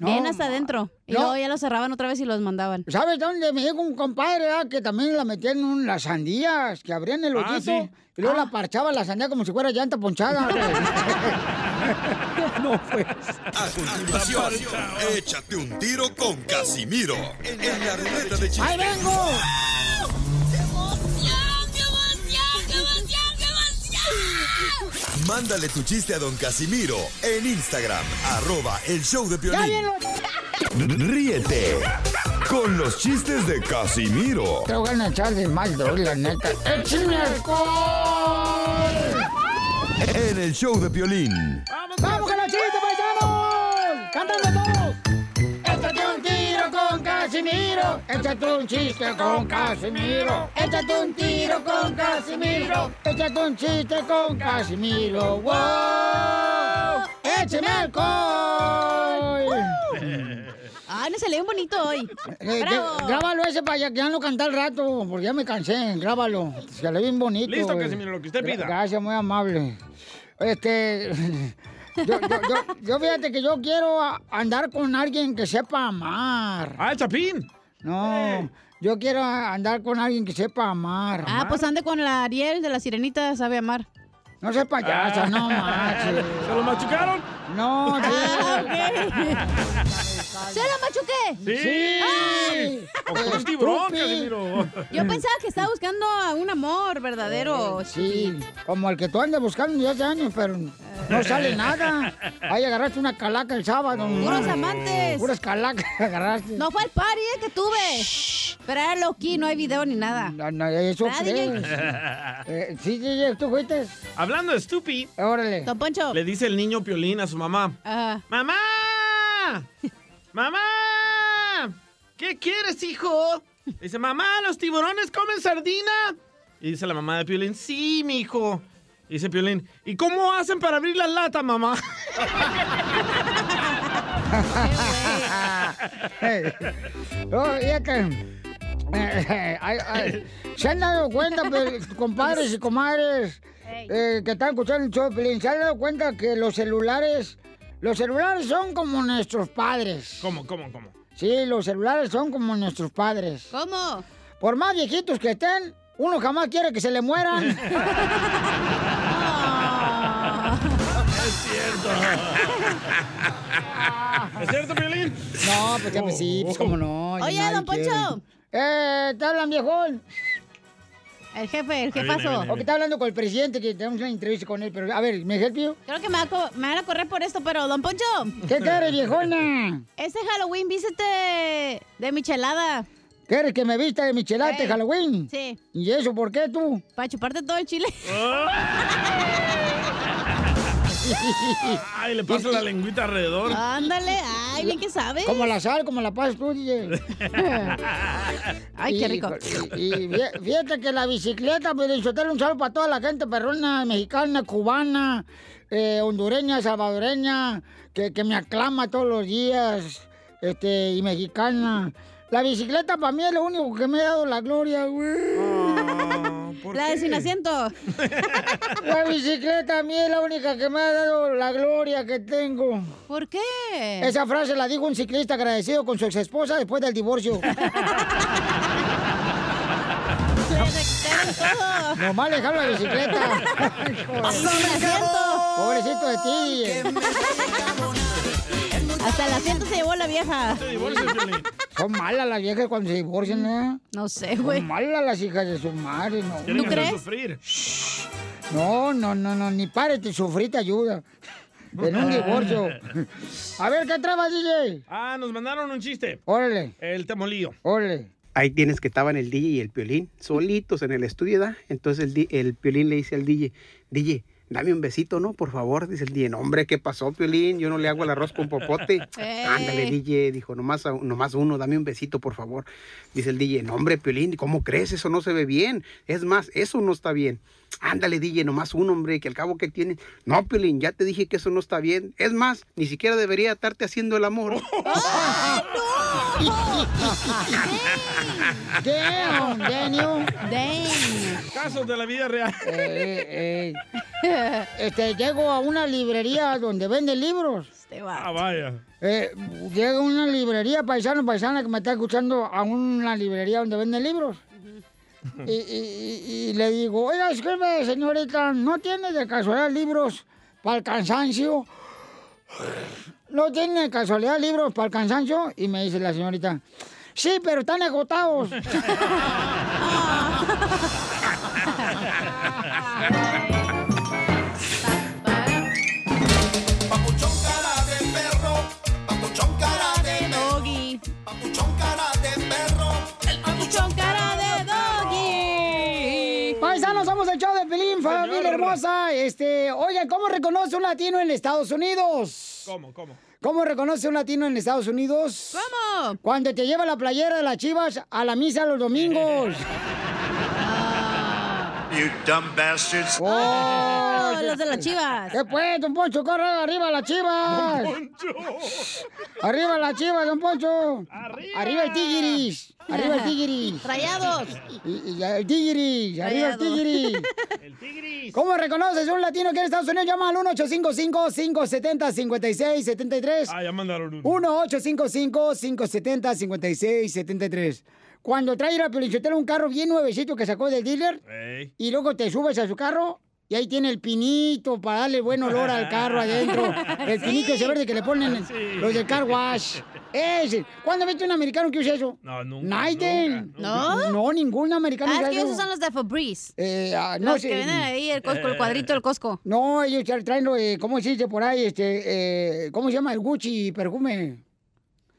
Bien No, hasta adentro. Y no. luego ya los cerraban otra vez y los mandaban. ¿Sabes dónde me llegó un compadre ah, que también la metían en las sandías, que abrían el Ah, hoyito sí. y luego la parchaba la sandía como si fuera llanta ponchada? (laughs) (laughs) no, pues. A continuación, échate un tiro con Casimiro en la ruleta de chistes. ¡Ahí vengo! Mándale tu chiste a don Casimiro en Instagram, arroba el show de ¡Ya Piolín. Ríete con los chistes de Casimiro Te voy a echar de mal, la neta. ¡Échame alcohol! en el show de Piolín. ¡Vamos con los chistes, Casimiro. Échate un chiste con Casimiro. Échate un tiro con Casimiro. Échate un chiste con Casimiro. ¡Wow! ¡Échame alcohol! Ay, no se lee un bonito hoy. Eh, Bravo. que- grábalo ese para ya, ya no cantar al rato, porque ya me cansé. Grábalo. Se le ve bien bonito. Listo, güey. Casimiro, lo que usted pida. Gracias, muy amable. Este. (laughs) Yo, yo, yo, yo fíjate que yo quiero andar con alguien que sepa amar. ¡Ah, el Chapín! No, yo quiero andar con alguien que sepa amar. Ah, pues ande con la Ariel de la sirenita, sabe amar. No seas payasa, no manches. ¿Se lo machucaron? No, sí. Ah, ¿Se lo machuqué? Sí. Ay. O con un tiburón. Casimiro. Yo pensaba que estaba buscando a un amor verdadero. Sí, como el que tú andas buscando ya hace años, pero no sale nada. Ahí agarraste una calaca el sábado. Puros amantes. Puras calacas (laughs) agarraste. No fue el party eh, que tuve. Pero era low-key, no hay video ni nada. No, no, eso ¿Verdad, crees. (laughs) Eh, sí, DJ, ¿tú fuiste? Hablando de Stupi, Órale. Don Poncho. le dice el niño Piolín a su mamá. Ajá. ¡Mamá! ¡Mamá! ¿Qué quieres, hijo? Dice, mamá, ¿los tiburones comen sardina? Y dice la mamá de Piolín, sí, mi hijo. Dice Piolín, ¿y cómo hacen para abrir la lata, mamá? (laughs) Oh. Eh, ay, ¿Se han dado cuenta, pues, compadres y comadres, eh, que están escuchando el show Pelín, ¿Se han dado cuenta que los celulares, los celulares son como nuestros padres? ¿Cómo, cómo, cómo? Sí, los celulares son como nuestros padres. ¿Cómo? Por más viejitos que estén, uno jamás quiere que se le mueran. (laughs) Es cierto. (laughs) ¿Es cierto, Piolín? No, pues ya pues sí, pues cómo no. Oye, don Poncho. quiere. Eh, ¿te hablan, viejón? El jefe, el jefazo. O que está hablando con el presidente, que tenemos una entrevista con él, pero a ver, ¿me help you? Creo que me, va me van a correr por esto, pero don Poncho. ¿Qué quieres, viejona? Este Halloween vístete de michelada. ¿Quieres que me vista de michelada este. Halloween? Sí. ¿Y eso por qué tú? Para chuparte todo el chile. (laughs) Ay, le paso la lengüita alrededor. Ándale, ay, bien que sabe. Como la sal, como la pasas tú, DJ. (laughs) Ay, qué rico. Y, y fí- fíjate que la bicicleta, pues, Sotelo, un saludo para toda la gente perrona, mexicana, cubana, eh, hondureña, salvadoreña, que, que me aclama todos los días, este, y mexicana. La bicicleta para mí es lo único que me ha dado la gloria, güey. La de sin asiento. (laughs) La bicicleta a mí es la única que me ha dado la gloria que tengo. ¿Por qué? Esa frase la dijo un ciclista agradecido con su ex esposa después del divorcio. (laughs) Nomás le jalo la bicicleta. (laughs) Pobrecito de ti. Hasta el asiento se llevó la vieja. Son malas las viejas cuando se divorcian, ¿eh? No sé, güey. Son malas las hijas de su madre, ¿no? Quieren hacer sufrir. No, no, no, no, ni párate, sufrir te ayuda. En un divorcio. A ver, ¿qué traba, DJ? Ah, nos mandaron un chiste. Órale. El temolío. Órale. Ahí tienes que estaban el DJ y el Piolín solitos en el estudio, ¿da? Entonces el, el Piolín le dice al DJ, DJ, dame un besito, ¿no? Por favor. Dice el DJ, no, hombre, ¿qué pasó, Piolín? Yo no le hago el arroz con popote. (laughs) Eh. Ándale, DJ, dijo, nomás, nomás uno, dame un besito, por favor. Dice el DJ, no, hombre, Piolín, ¿cómo crees? Eso no se ve bien. Es más, eso no está bien. Ándale, DJ, nomás uno, hombre, que al cabo que tiene. No, Piolín, ya te dije que eso no está bien. Es más, ni siquiera debería estarte haciendo el amor. Damn, Daniel. Damn. Casos de la vida real. (laughs) Eh, eh, este, llego a una librería donde venden libros. Ah, vaya. Eh, llega a una librería, paisano, paisana, que me está escuchando a una librería donde venden libros. (laughs) Y, y- y- y le digo, oiga, disculpe, señorita, ¿no tiene de casualidad libros para el cansancio? (sighs) ¿No tiene de casualidad libros para el cansancio? Y me dice la señorita, sí, pero están agotados. (laughs) (laughs) Pelín, familia hermosa. Este, oigan, ¿cómo reconoce un latino en Estados Unidos? ¿Cómo, cómo? ¿Cómo reconoce un latino en Estados Unidos? ¿Cómo? Cuando te lleva la playera de las chivas a la misa los domingos. (laughs) You dumb bastards. ¡Oh! Los de las (laughs) chivas. ¿Qué pues, don Poncho? ¡Corre arriba las chivas! ¡Arriba las chivas, don Poncho! ¡Arriba, el tigris! ¡Arriba el tigris! Rayados. Y, y el tigris! ¡Arriba el Rayados. (laughs) tigris! ¿Cómo reconoces un latino que en Estados Unidos? Llama al 1-855-570-5673. Ah, ya mandaron uno. 1-855-570-5673. Cuando trae a Pelichotero un carro bien nuevecito que sacó del dealer, Ey. y luego te subes a su carro y ahí tiene el pinito para darle buen olor al carro adentro. (laughs) El pinito ese verde que le ponen (laughs) los del car wash. Ese. ¿Cuándo viste un americano que usa eso? No, nunca. Naiden. ¿No? No, ningún americano Ah, es que eso. esos son los de Febreze. Eh, ah, no los sé. que venden ahí, el Costco, el cuadrito del Costco. No, ellos tra- traen, lo de- ¿cómo se dice por ahí? Este, eh, ¿Cómo se llama? El Gucci perfume.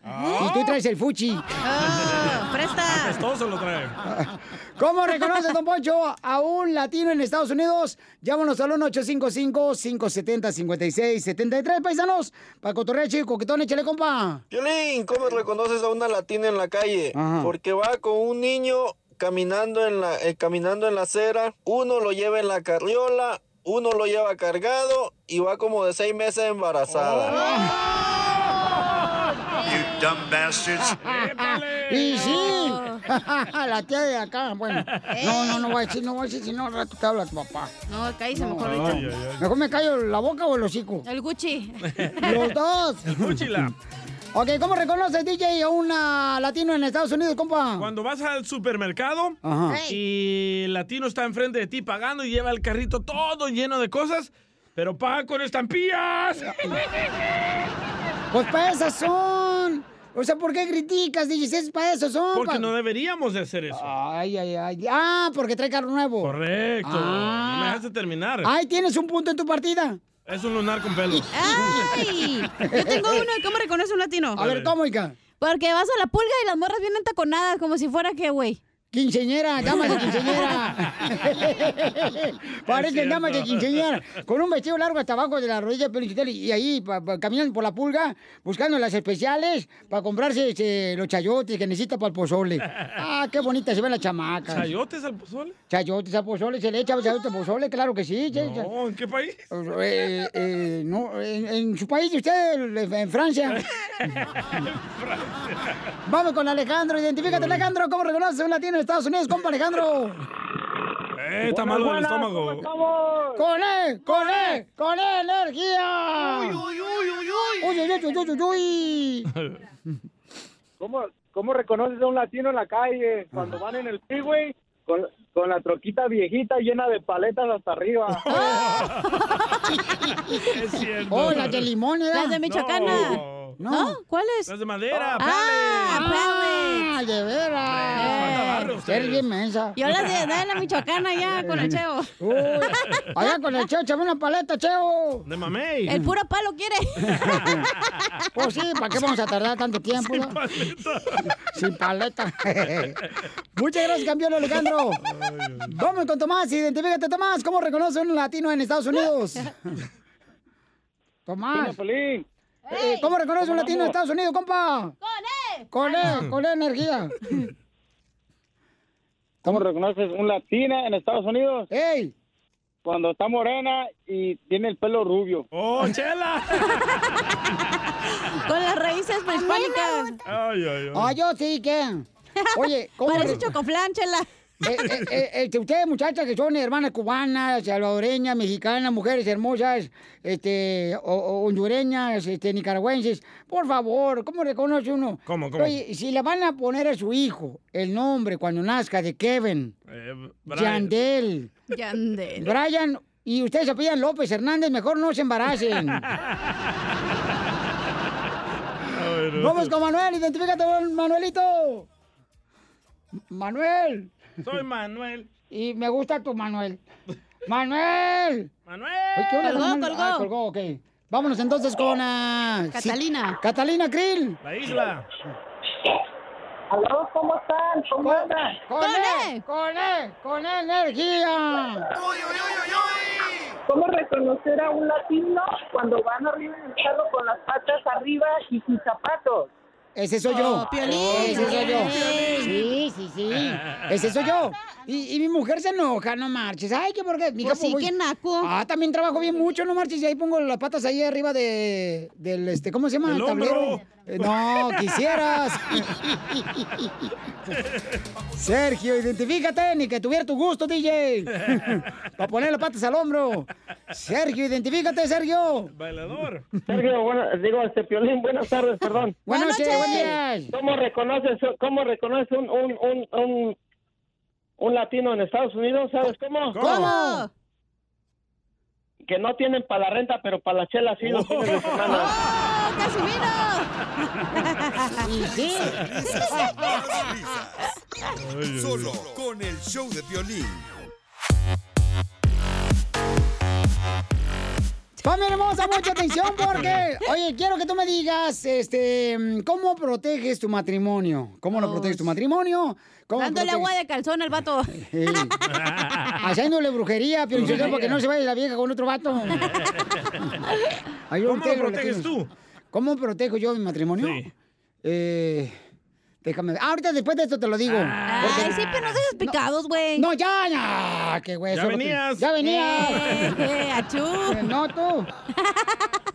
Y tú traes el Fuchi. Oh, presta. Apestoso lo trae. (laughs) ¿Cómo reconoce, don Poncho, a un latino en Estados Unidos? Llámanos al 1-855-570-5673, paisanos. Para cotorrear, chico, coquetón, échale, compa. Violín, ¿cómo reconoces a una latina en la calle? Ajá. Porque va con un niño caminando en la eh, caminando en la acera, uno lo lleva en la carriola, uno lo lleva cargado y va como de seis meses embarazada. You (laughs) dumb bastards. Y sí, (laughs) la tía de acá, bueno. No, no, no voy a decir, no voy a decir, si no, al rato te habla tu papá. No, cállese mejor No, ahorita. Mejor me callo la boca o el hocico. El Gucci. (laughs) Los dos. Escúchila. (laughs) Ok, ¿cómo reconoces, DJ, a un latino en Estados Unidos, compa? Cuando vas al supermercado Ajá. y el latino está enfrente de ti pagando y lleva el carrito todo lleno de cosas, pero paga con estampillas. Pues para esas son. O sea, ¿por qué criticas? Si es para eso son. Porque pa- no deberíamos de hacer eso. Ay, ay, ay. Ah, porque trae carro nuevo. Correcto. Ah. No me dejaste terminar. Ay, tienes un punto en tu partida. Es un lunar con pelos. ¡Ay! Yo tengo uno. ¿Cómo reconoce un latino? A ver, ¿cómo, hija? Porque vas a la pulga y las morras vienen taconadas, como si fuera que, güey. Quinceñera, (laughs) damas de quinceñera. Parecen damas de quinceñera. Con un vestido largo hasta abajo de la rodilla de y ahí pa- pa- caminando por la pulga, buscando las especiales para comprarse este, los chayotes que necesita para el pozole. Ah, qué bonita se ven las chamacas. ¿Chayotes al pozole? Chayotes al pozole, se le echa chayotes al pozole, claro que sí. No, ¿en qué país? Eh, eh, no, en, en su país, usted, (laughs) en Francia. Vamos con Alejandro, identifícate Alejandro, ¿cómo reconoces a un latino en Estados Unidos, compa Alejandro? Eh, está malo del estómago. ¡Con él! ¡Con él! ¡Con él, energía! ¡Uy, uy, uy, uy! ¡Uy, uy, uy, uy, uy, uy! (laughs) ¿Cómo, ¿Cómo reconoces a un latino en la calle cuando van en el freeway con, con la troquita viejita llena de paletas hasta arriba? (laughs) (laughs) Es cierto. ¡Oh, las de limón, ¿eh? Las de Michoacana. No. ¿No? ¿Cuáles? Las de madera, Ah, ¡Ah, de veras! Eres bien mensa. Yo las de de la Michoacana ya (laughs) con el Cheo. Uy, allá con el Cheo, échame una paleta, Cheo. De mamey. El puro palo quiere. (laughs) Pues sí, ¿para qué vamos a tardar tanto tiempo? Sin no? paleta. (laughs) Sin paleta. Muchas gracias, campeón Alejandro. Vamos con Tomás, identifícate, Tomás. ¿Cómo reconoce un latino en Estados Unidos? Tomás. Eh, ¿Cómo reconoce un latino en Estados Unidos, compa? Con él, con él energía. (laughs) ¿Cómo reconoces un latina en Estados Unidos? ¡Ey! Cuando está morena y tiene el pelo rubio. ¡Oh, chela! (laughs) Con las raíces prehispánicas. Ay, ay, ay. Ah, yo sí, ¿qué? Oye, ¿cómo? Parece re- chocoflán, chela. Eh, eh, eh, ustedes, muchachas, que son hermanas cubanas, salvadoreñas, mexicanas, mujeres hermosas, este, o, o hondureñas, este, nicaragüenses, por favor, ¿cómo reconoce uno? ¿Cómo, cómo? Oye, si le van a poner a su hijo el nombre cuando nazca de Kevin, Eh. Yandel, Yandel. Brian, y ustedes se apellidan López Hernández, mejor no se embaracen. (laughs) Vamos con Manuel, identifícate, Manuelito. Manuel. Soy Manuel. Y me gusta tu Manuel. ¡Manuel! ¡Manuel! Ay, ¿qué onda, Colgó, Manuel? colgó. Ah, colgó, ok. Vámonos entonces con... sí. Catalina. Catalina Krill. La isla. Aló, ¿cómo están? ¿Cómo andan? ¡Con ¡Con él! él! ¡Con él! ¡Con energía! ¿Cómo reconocer a un latino cuando van arriba en el carro con las patas arriba y sin zapatos? Ese soy yo. Oh, Piolín. Ese soy yo. Sí, sí, sí. Ese soy yo. Y, y mi mujer se enoja, no marches. Ay, que porque... mija, Pues sí, voy- qué naco. Ah, también trabajo bien mucho, no marches. Y ahí pongo las patas ahí arriba de... Del, este, ¿cómo se llama? El tablero. hombro. Eh, no, quisieras. Sergio, identifícate, ni que tuviera tu gusto, DJ. (laughs) Para poner las patas al hombro. Sergio, identifícate, Sergio. Bailador. Sergio, bueno, digo, este Piolín, buenas tardes, perdón. Buenas Buenas noches, buenos días. ¿Cómo reconoces, cómo reconoces un, un, un, un, un latino en Estados Unidos? ¿Sabes cómo? ¿Cómo? Que no tienen para la renta, pero para la chela sí los fines de semana. ¡Oh, Casimiro! (laughs) Y sí. Risas, más risas. Solo con el show de violín. Familia hermosa, mucha atención (laughs) porque, oye, quiero que tú me digas, este, ¿cómo proteges tu matrimonio? ¿Cómo lo Oh, proteges tu sí. matrimonio? ¿Cómo Dándole proteges- agua de calzón al vato. (laughs) Sí. Haciéndole brujería, pero para que no se vaya la vieja con otro vato. (laughs) Ay, ¿Cómo lo proteges tú? ¿Cómo protejo yo mi matrimonio? Sí. Eh, déjame ver. Ah, ahorita después de esto te lo digo. Ay, sí, pero no seas picados, güey. No, ya, ya. Qué güey. Ya te- venías. Ya venías. Eh, achú. Eh, No, tú. (laughs)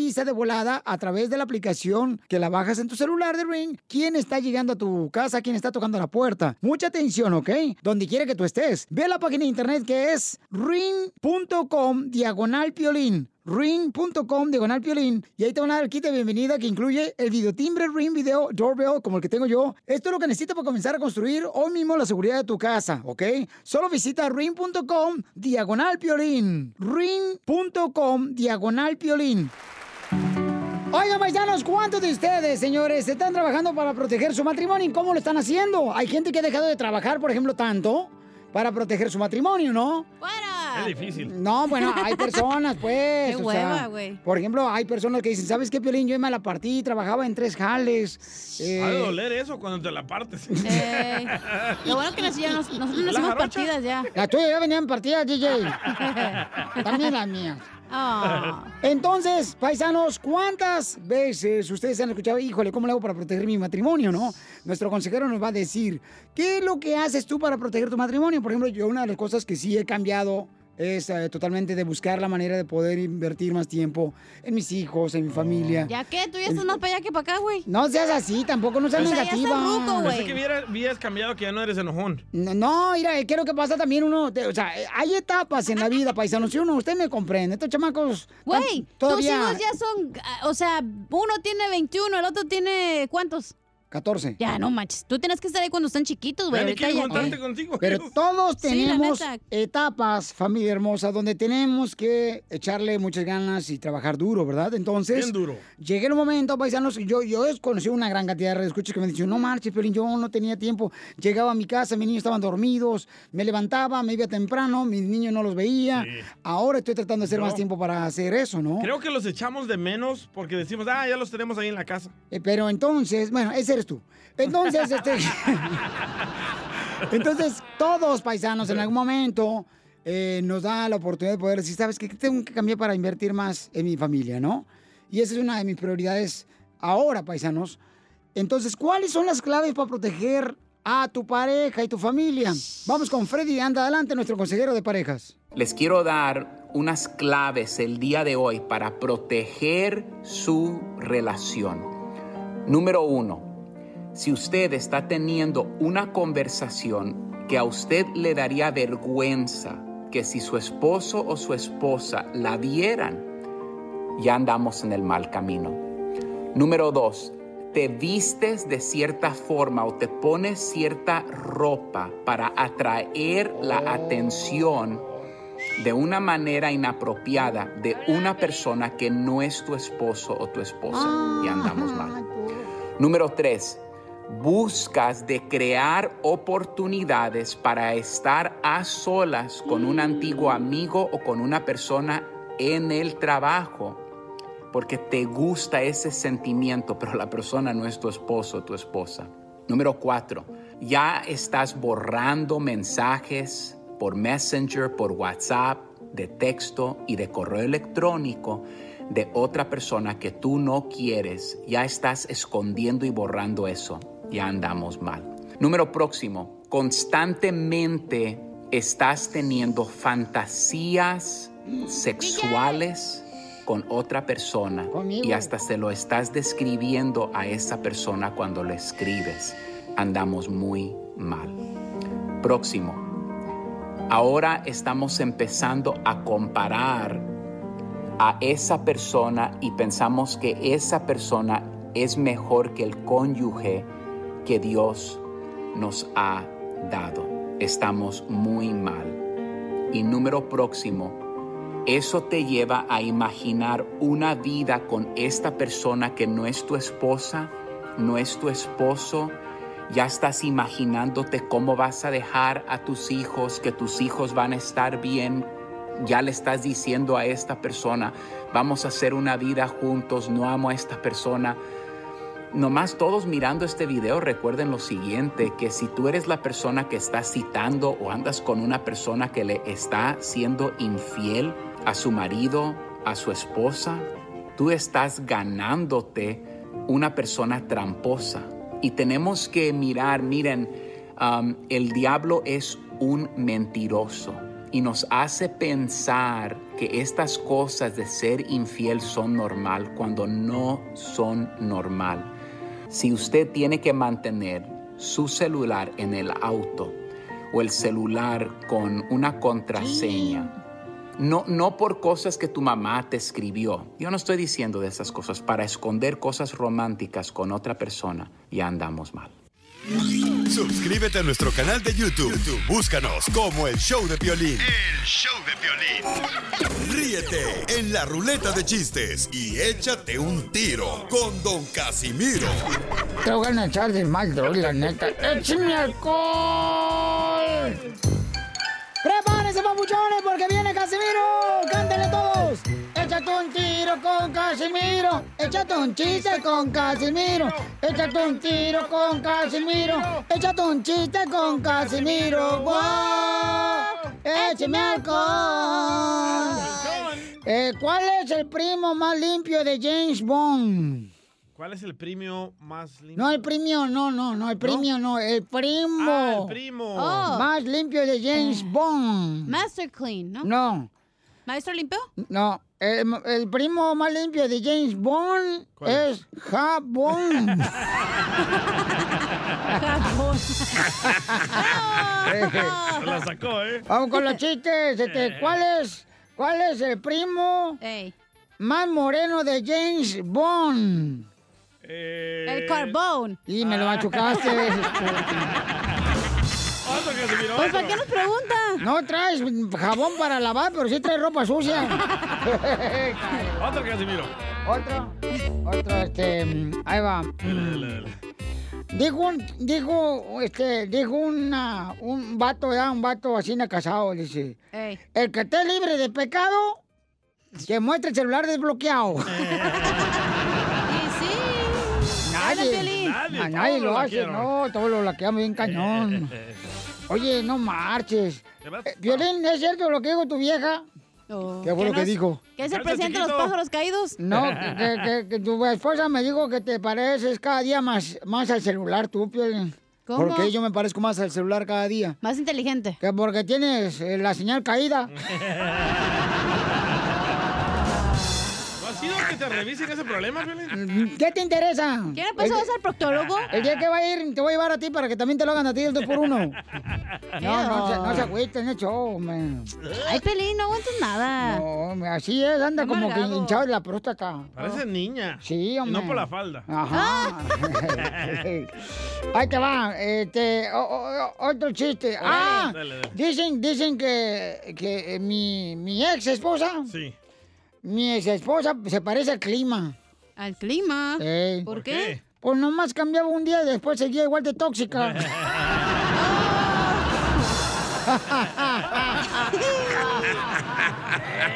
de volada a través de la aplicación que la bajas en tu celular de Ring, quién está llegando a tu casa, quién está tocando la puerta. Mucha atención, ¿ok? Donde quiera que tú estés. Ve a la página de internet que es ring.com diagonal piolín. ring.com diagonal piolín y ahí te van a dar el kit de bienvenida que incluye el videotimbre Ring Video Doorbell como el que tengo yo. Esto es lo que necesitas para comenzar a construir hoy mismo la seguridad de tu casa, ¿ok? Solo visita ring.com diagonal piolín. ring.com diagonal piolín. Oigan, paisanos, ¿cuántos de ustedes, señores, están trabajando para proteger su matrimonio? ¿Y ¿Cómo lo están haciendo? Hay gente que ha dejado de trabajar, por ejemplo, tanto para proteger su matrimonio, ¿no? Es difícil. No, bueno, hay personas, pues. Qué o hueva, güey. Por ejemplo, hay personas que dicen, ¿sabes qué, Piolín? Yo me la partí, trabajaba en tres jales. eh, Ha de doler eso cuando te la partes. Lo bueno que nos- ya nos- nosotros no La hacemos jarocha. partidas ya. La tuya ya venían partidas, DJ. (laughs) También la mía. Ah. Entonces, paisanos, ¿cuántas veces ustedes han escuchado, híjole, ¿cómo le hago para proteger mi matrimonio, no? Nuestro consejero nos va a decir, ¿qué es lo que haces tú para proteger tu matrimonio? Por ejemplo, yo una de las cosas que sí he cambiado es eh, totalmente de buscar la manera de poder invertir más tiempo en mis hijos, en mi familia. ¿Ya qué? Tú ya estás más para allá que para acá, güey. No seas así, tampoco no seas O sea, negativa. Pensé que hubiera- habías cambiado que ya no eres enojón. No, no, mira, ¿qué es lo que pasa también uno? te- o sea, eh, hay etapas en la vida, paisanos. Si uno, usted me comprende, estos chamacos. Güey, todavía. tus hijos ya son, ah, o sea, uno tiene 21, el otro tiene, ¿cuántos? 14. Ya, no manches. Tú tienes que estar ahí cuando están chiquitos, güey. Ahorita ya qué. contigo. Pero (laughs) todos tenemos etapas, familia hermosa, donde tenemos que echarle muchas ganas y trabajar duro, ¿verdad? Entonces, Bien duro. llegué el momento, paisanos, yo, yo he conocido una gran cantidad de escuchas que me han dicho, no marches, pero yo no tenía tiempo. Llegaba a mi casa, mis niños estaban dormidos, me levantaba, me iba temprano, mis niños no los veía. Ahora estoy tratando de hacer más tiempo para hacer eso, ¿no? Creo que los echamos de menos porque decimos, ah, ya los tenemos ahí en la casa. Eh, pero entonces, bueno, ese eres tú. Entonces, (laughs) este. entonces, todos paisanos en algún momento eh, nos da la oportunidad de poder decir, ¿sabes qué? Tengo que cambiar para invertir más en mi familia, ¿no? Y esa es una de mis prioridades ahora, paisanos. Entonces, ¿cuáles son las claves para proteger a tu pareja y tu familia? Vamos con Freddy, anda adelante, nuestro consejero de parejas. Les quiero dar unas claves el día de hoy para proteger su relación. Número uno, si usted está teniendo una conversación que a usted le daría vergüenza que si su esposo o su esposa la vieran, ya andamos en el mal camino. Número dos, te vistes de cierta forma o te pones cierta ropa para atraer la atención de una manera inapropiada de una persona que no es tu esposo o tu esposa. Y andamos mal. Número tres, buscas de crear oportunidades para estar a solas con un antiguo amigo o con una persona en el trabajo. Porque te gusta ese sentimiento, pero la persona no es tu esposo o tu esposa. Número cuatro, ya estás borrando mensajes por Messenger, por WhatsApp, de texto y de correo electrónico de otra persona que tú no quieres. Ya estás escondiendo y borrando eso. Ya andamos mal. Número próximo, constantemente estás teniendo fantasías sexuales con otra persona y hasta se lo estás describiendo a esa persona cuando le escribes. Andamos muy mal. Próximo. Ahora estamos empezando a comparar a esa persona y pensamos que esa persona es mejor que el cónyuge que Dios nos ha dado. Estamos muy mal. Y número próximo, eso te lleva a imaginar una vida con esta persona que no es tu esposa, no es tu esposo. Ya estás imaginándote cómo vas a dejar a tus hijos, que tus hijos van a estar bien. Ya le estás diciendo a esta persona, vamos a hacer una vida juntos, no amo a esta persona. Nomás todos mirando este video recuerden lo siguiente, que si tú eres la persona que está citando o andas con una persona que le está siendo infiel a su marido, a su esposa, tú estás ganándote una persona tramposa. Y tenemos que mirar, miren, um, el diablo es un mentiroso y nos hace pensar que estas cosas de ser infiel son normal cuando no son normal. Si usted tiene que mantener su celular en el auto o el celular con una contraseña, No, no por cosas que tu mamá te escribió. Yo no estoy diciendo de esas cosas. Para esconder cosas románticas con otra persona, ya andamos mal. Suscríbete a nuestro canal de YouTube. YouTube, Búscanos como El Show de Piolín. El show de violín. Ríete en la ruleta de chistes y échate un tiro con Don Casimiro. Te voy a echar de mal, droga, la neta. ¡Échame alcohol! ¡Prepárense, papuchones, porque viene Casimiro! ¡Cántenle todos! Échate un tiro con Casimiro. Échate un chiste con Casimiro. Échate un tiro con Casimiro. Échate un chiste con Casimiro. ¡Wow! ¡Écheme alcohol! Eh, ¿Cuál es el primo más limpio de James Bond? ¿Cuál es el premio más lindo? No, el premio, no, no, no, el premio no, el primo. Ah, el primo. Oh. Más limpio de James Bond. Master Clean, ¿no? No, ¿Maestro limpio? no, el, el primo más limpio de James Bond ¿Cuál es Jabón. (laughs) (laughs) Se la sacó, ¿eh? Vamos con los chistes. Este, ¿cuál, es, ¿Cuál es el primo más moreno de James Bond? El carbón. Y me lo machucaste. (laughs) Otro Casimiro, Pues. ¿para qué nos pregunta? No traes jabón para lavar, pero sí traes ropa sucia. (laughs) Otro Casimiro. Otro, otro, este, ahí va. Mm. Dijo un, dijo, este, dijo una, un vato, ¿verdad? un vato así casado, dice, Ey. el que esté libre de pecado, que muestre el celular desbloqueado. (laughs) Piolín. a Nadie, nadie todos lo lo hace, no, todos lo laqueamos bien cañón. (laughs) Oye, no marches. Eh, Violín, ¿es cierto lo que dijo tu vieja? ¿Qué fue lo que dijo? ¿Que es el presidente de los pájaros caídos? No, (laughs) que, que- que tu esposa me dijo que te pareces cada día más, más al celular, tú, Piolín. ¿Cómo? ¿Por qué yo me parezco más al celular cada día? Más inteligente. Que porque tienes eh, la señal caída. (laughs) ¿No ha sido que te revisen ese problema, Piolín? ¿Qué te interesa? ¿Quién empezó a ser proctólogo? (laughs) El día que va a ir, te voy a llevar a ti para que también te lo hagan a ti el 2 por 1 (laughs) No, no, se, no se agüiten, es show, man. Ay, Pelín, no aguantas nada. No, hombre, así es, anda Qué como que hinchado de la próstata. Parece niña. Sí, Y hombre. no por la falda. Ajá. (laughs) Ahí te va, este, o- o- o- otro chiste. ah, dale, dale. dicen, dicen que, que eh, mi, mi ex esposa, Sí. Mi ex esposa se parece al clima. ¿Al clima? Ey. ¿Por qué? Pues nomás cambiaba un día y después seguía igual de tóxica. (laughs)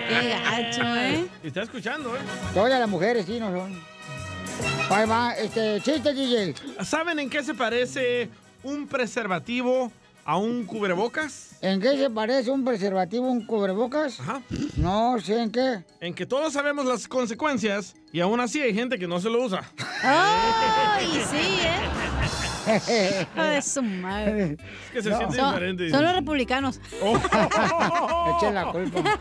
Qué gacho, ¿eh? Está escuchando, ¿eh? Todas las mujeres, sí, no son. Ahí va, este, chiste, DJ. ¿Saben en qué se parece un preservativo a un cubrebocas? ¿En qué se parece un preservativo a un cubrebocas? Ajá. No sé en qué. En que todos sabemos las consecuencias y aún así hay gente que no se lo usa. ¡Ay, sí, eh! (laughs) De su madre. Es que se siente Son- diferente. Son los republicanos. (laughs) Echen la culpa.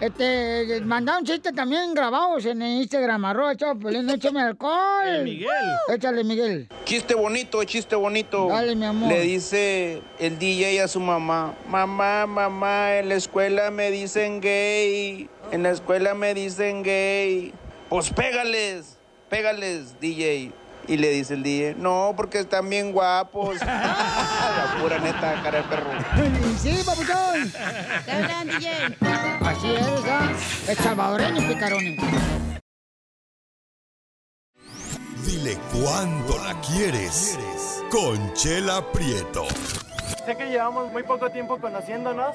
Este, mandaron chistes también grabados en Instagram, arroba Chopelín, échame alcohol. Miguel. Échale, Miguel. Chiste bonito, chiste bonito. Dale, mi amor. Le dice el DJ a su mamá, mamá, mamá, en la escuela me dicen gay, en la escuela me dicen gay. Pues pégales, pégales, DJ. Y le dice el DJ, no, porque están bien guapos. (laughs) la pura neta, cara de perro. Sí, papuchón. Te hablan, DJ. Así es, ¿ah? El salvadoreño, picarones. Dile cuándo la quieres. Conchela Prieto. Sé que llevamos muy poco tiempo conociéndonos.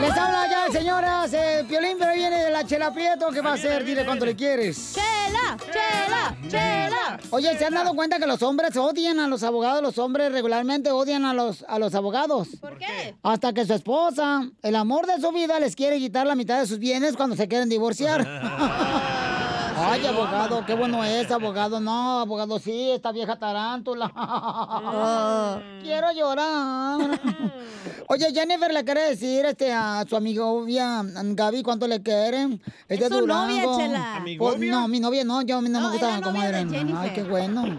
Les habla ya, señoras, el Piolín, pero viene de la Chela Prieto. ¿Qué va a hacer? Dile cuánto le quieres. ¡Chela! ¡Chela! ¡Chela! Oye, ¿se han dado cuenta que los hombres odian a los abogados? Los hombres regularmente odian a los, a los abogados. ¿Por qué? Hasta que su esposa, el amor de su vida, les quiere quitar la mitad de sus bienes cuando se quieren divorciar. (laughs) Ay, Sí. abogado, qué bueno es, abogado. No, abogado, sí, esta vieja tarántula. Quiero llorar. Oye, Jennifer le quiere decir este, a su amigovia Gaby cuánto le quieren. Es, de Es su Durango. novia, Chela. Pues, no, mi novia no, yo a mí no, me gusta Jennifer. Ay, qué bueno.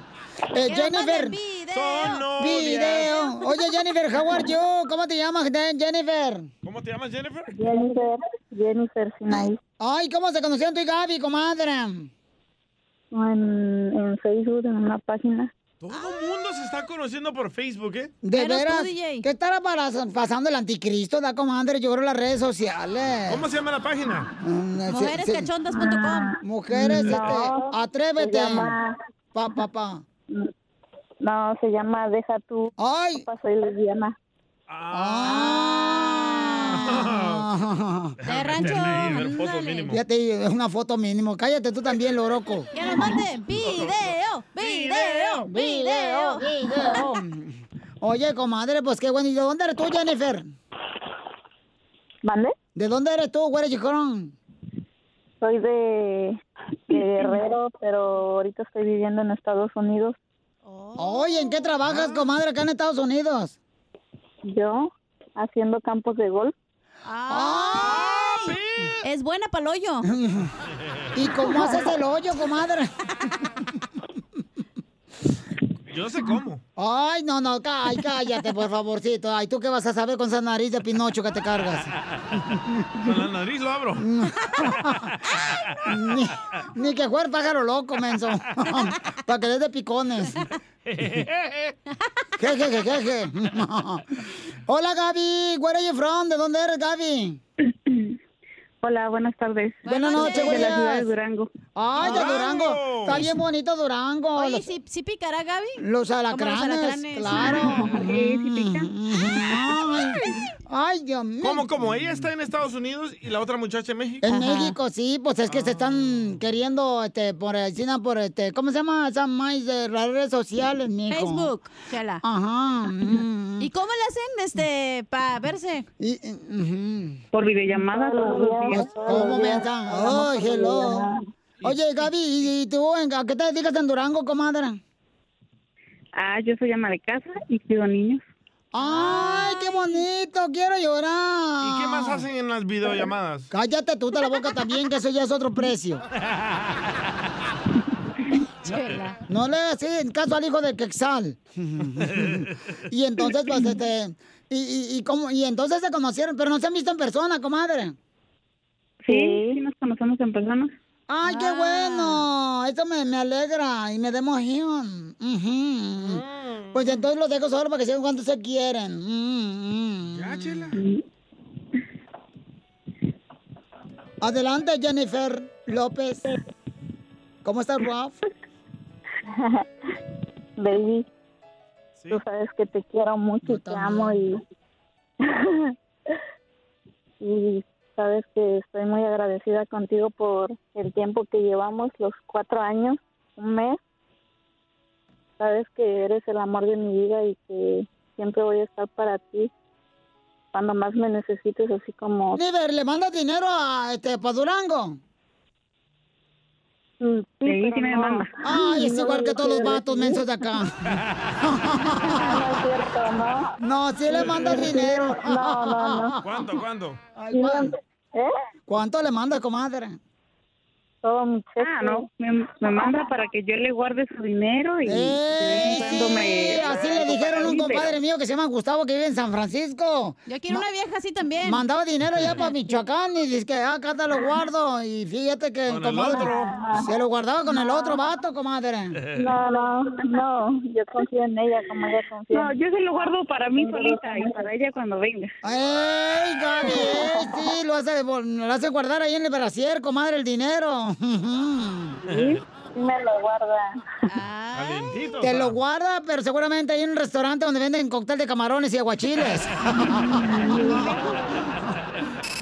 Eh, Jennifer. novias. Video. Oye, Jennifer, how are you? ¿Cómo te llamas, Jennifer? ¿Cómo te llamas, Jennifer? Jennifer, Jennifer Sinai. Ay, ¿cómo se conocieron tú y Gaby, comadre? En, en Facebook, en una página. Todo el mundo se está conociendo por Facebook, ¿eh? De veras, ¿qué estará para- pasando el anticristo, da comadre? Yo creo las redes sociales. ¿Cómo se llama la página? Mujerescachondas.com. Mujeres, No, este, atrévete. llama- Pa, pa, pa. No, se llama Deja tú. Ay. Soy lesbiana. Ah. De rancho. Fíjate, es una foto mínimo. Cállate tú también, loroco. Que nos manden video, video, video. video. (laughs) Oye, comadre, pues qué bueno. ¿Y de dónde eres tú, Jennifer? ¿Mande? ¿De dónde eres tú, chicón? Soy de, de Guerrero, pero ahorita estoy viviendo en Estados Unidos. Oye, ¿en qué trabajas, comadre, acá en Estados Unidos? Yo, haciendo campos de golf. Ay, es buena para el hoyo. ¿Y cómo haces el hoyo, comadre? Yo sé cómo. Ay, no, no, ay, cállate, por favorcito. Ay, ¿tú qué vas a saber con esa nariz de Pinocho que te cargas? Con la nariz lo abro. (laughs) ni, ni que fuera pájaro loco, menso. (laughs) Para que des de picones. Jeje, jeje, jeje. Hola, Gaby. Where are you from? ¿De dónde eres, Gaby? (clears throat) Hola, buenas tardes. Buenas noches, De la buenas. ciudad de Durango. Ay, de Durango. Está bien bonito Durango. Oye, Los- ¿sí, sí picará, Gaby? Los alacranes, alacranes. claro. (laughs) Sí, sí pica. Ay, ay, Dios mío. ¿Cómo, cómo? Ella está en Estados Unidos y la otra muchacha en México. En México, sí, pues es que se están queriendo, este, por encima, por este, ¿cómo se llama esa maíz de las redes sociales, mijo? Facebook, chela. Ajá. ¿Y cómo le hacen, este, para verse? Por videollamada todos los días. ¿Cómo me están? Oh, hello. Oye, Gaby, ¿y tú en- a qué te dedicas en Durango, comadre? Ah, yo soy ama de casa y cuido niños. ¡Ay, qué bonito! ¡Quiero llorar! ¿Y qué más hacen en las videollamadas? Cállate tú de la boca también, que eso ya es otro precio. No le hagas caso al hijo de Quexal. y entonces, pues, este... Y, y, y, cómo- y entonces se conocieron, pero no se han visto en persona, comadre. Sí, sí nos conocemos en persona. ¡Ay, qué bueno! Eso me, me alegra y me da emoción. Ujú. Pues entonces los dejo solo para que sigan cuando se quieren. Mm, mm. Adelante, Jennifer López. ¿Cómo estás, Ralph? (laughs) Baby, tú sabes que te quiero mucho y te amo y... (laughs) y sabes que estoy muy agradecida contigo por el tiempo que llevamos, los cuatro años, un mes. Sabes que eres el amor de mi vida y que siempre voy a estar para ti cuando más me necesites, así como... Niver, ¿le mandas dinero a este para Durango? Sí, sí, sí me no. manda. Ay, es (laughs) No, igual que todos los vatos mensos de acá. (laughs) No es cierto, ¿no? No, sí le mandas dinero. No, no, no. ¿Cuánto, cuánto? Ay, ¿cuánto? ¿Eh? ¿Cuánto le mandas, comadre? Todo mi Ah, no, me, me manda para que yo le guarde su dinero y... ¡Eh, sí! me- Así le dijeron a un compadre mío que se llama Gustavo que vive en San Francisco. Yo quiero una vieja así también. Mandaba dinero ya para (laughs) Michoacán y dice que ah, acá te lo guardo. Y fíjate que Con el comadre, otro. se lo guardaba con el otro vato, comadre. (laughs) No, no, no, yo confío en ella como ella confía. No, yo se lo guardo para mí solita y para ella cuando venga. ¡Ey, Gaby! sí, lo hace, lo hace guardar ahí en el brasier, comadre, el dinero. Sí, me lo guarda. Calientito. Te lo guarda, pero seguramente hay un restaurante donde venden cóctel de camarones y aguachiles. (laughs)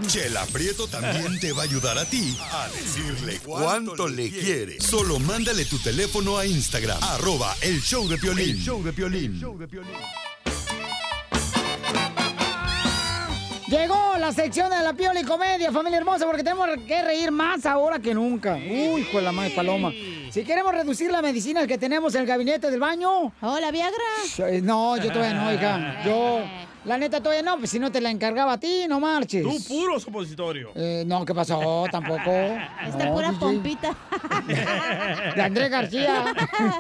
Chela Prieto también te va a ayudar a ti a decirle cuánto le quiere. Solo mándale tu teléfono a Instagram, arroba el show de Piolín. El show de Piolín. Llegó la sección de la piola y comedia, familia hermosa, porque tenemos que reír más ahora que nunca. Uy, con la madre paloma. Si queremos reducir la medicina que tenemos en el gabinete del baño. Hola, Viagra. Eh, No, yo todavía no, hija. Yo, la neta, todavía no, pues si no te la encargaba a ti, no marches. Tú puro supositorio. Eh, no, ¿qué pasó? Tampoco. (laughs) Esta No, pura DJ. pompita. De Andrés García.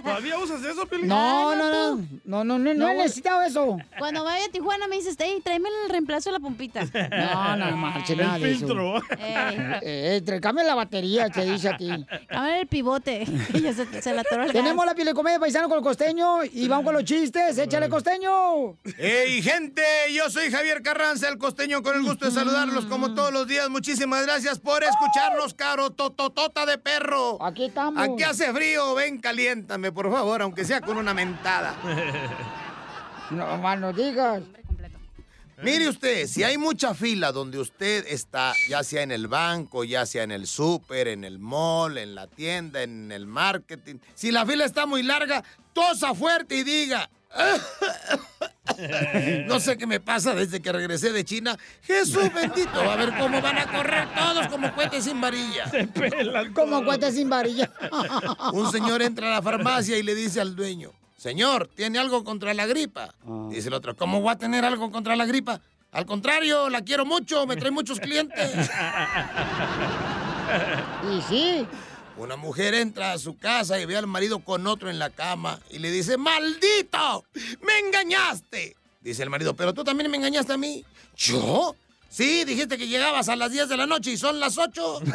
¿Todavía usas eso, Piolín? No, no, no. No, no, no, no he necesitado eso. Cuando vaya a Tijuana me dices, hey, tráeme el reemplazo de la pompita. (laughs) No, no marche nada de eso. Ey. Eh, eh, cambia la batería, te dice a ti. Cámbiale el pivote. (laughs) ya se, se la atoró el Tenemos gas. la piel de comedia paisano con el costeño y vamos con los chistes. Échale costeño. ¡Hey, gente! Yo soy Javier Carranza, el costeño, con el gusto de saludarlos como todos los días. Muchísimas gracias por escucharnos, caro tototota de perro. Aquí estamos. Aquí hace frío, ven, caliéntame, por favor, aunque sea con una mentada. No, más no digas. Mire usted, si hay mucha fila donde usted está, ya sea en el banco, ya sea en el súper, en el mall, en la tienda, en el marketing, si la fila está muy larga, tosa fuerte y diga... (laughs) No sé qué me pasa desde que regresé de China. Jesús bendito, a ver cómo van a correr todos como cohetes sin varilla. Como cuete sin varilla. (laughs) Un señor entra a la farmacia y le dice al dueño, señor, ¿tiene algo contra la gripa? Dice el otro, ¿cómo voy a tener algo contra la gripa? Al contrario, la quiero mucho, me trae muchos clientes. (laughs) Y sí. Una mujer entra a su casa y ve al marido con otro en la cama y le dice, ¡maldito! ¡Me engañaste! Dice el marido, pero tú también me engañaste a mí. ¿Yo? Sí, dijiste que llegabas a las 10 de la noche y son las 8. (laughs)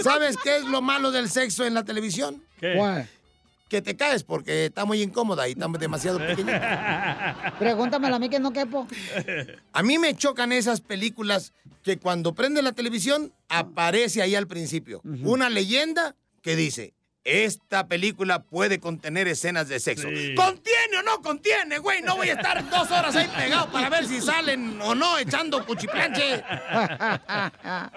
¿Sabes qué es lo malo del sexo en la televisión? ¿Qué? Que te caes porque está muy incómoda y está demasiado pequeñita. (laughs) Pregúntamelo a mí que no quepo. A mí me chocan esas películas que cuando prende la televisión aparece ahí al principio una leyenda que dice, esta película puede contener escenas de sexo. ¿Contiene o no contiene, güey? No voy a estar dos horas ahí pegado para ver si salen o no echando cuchiplanche.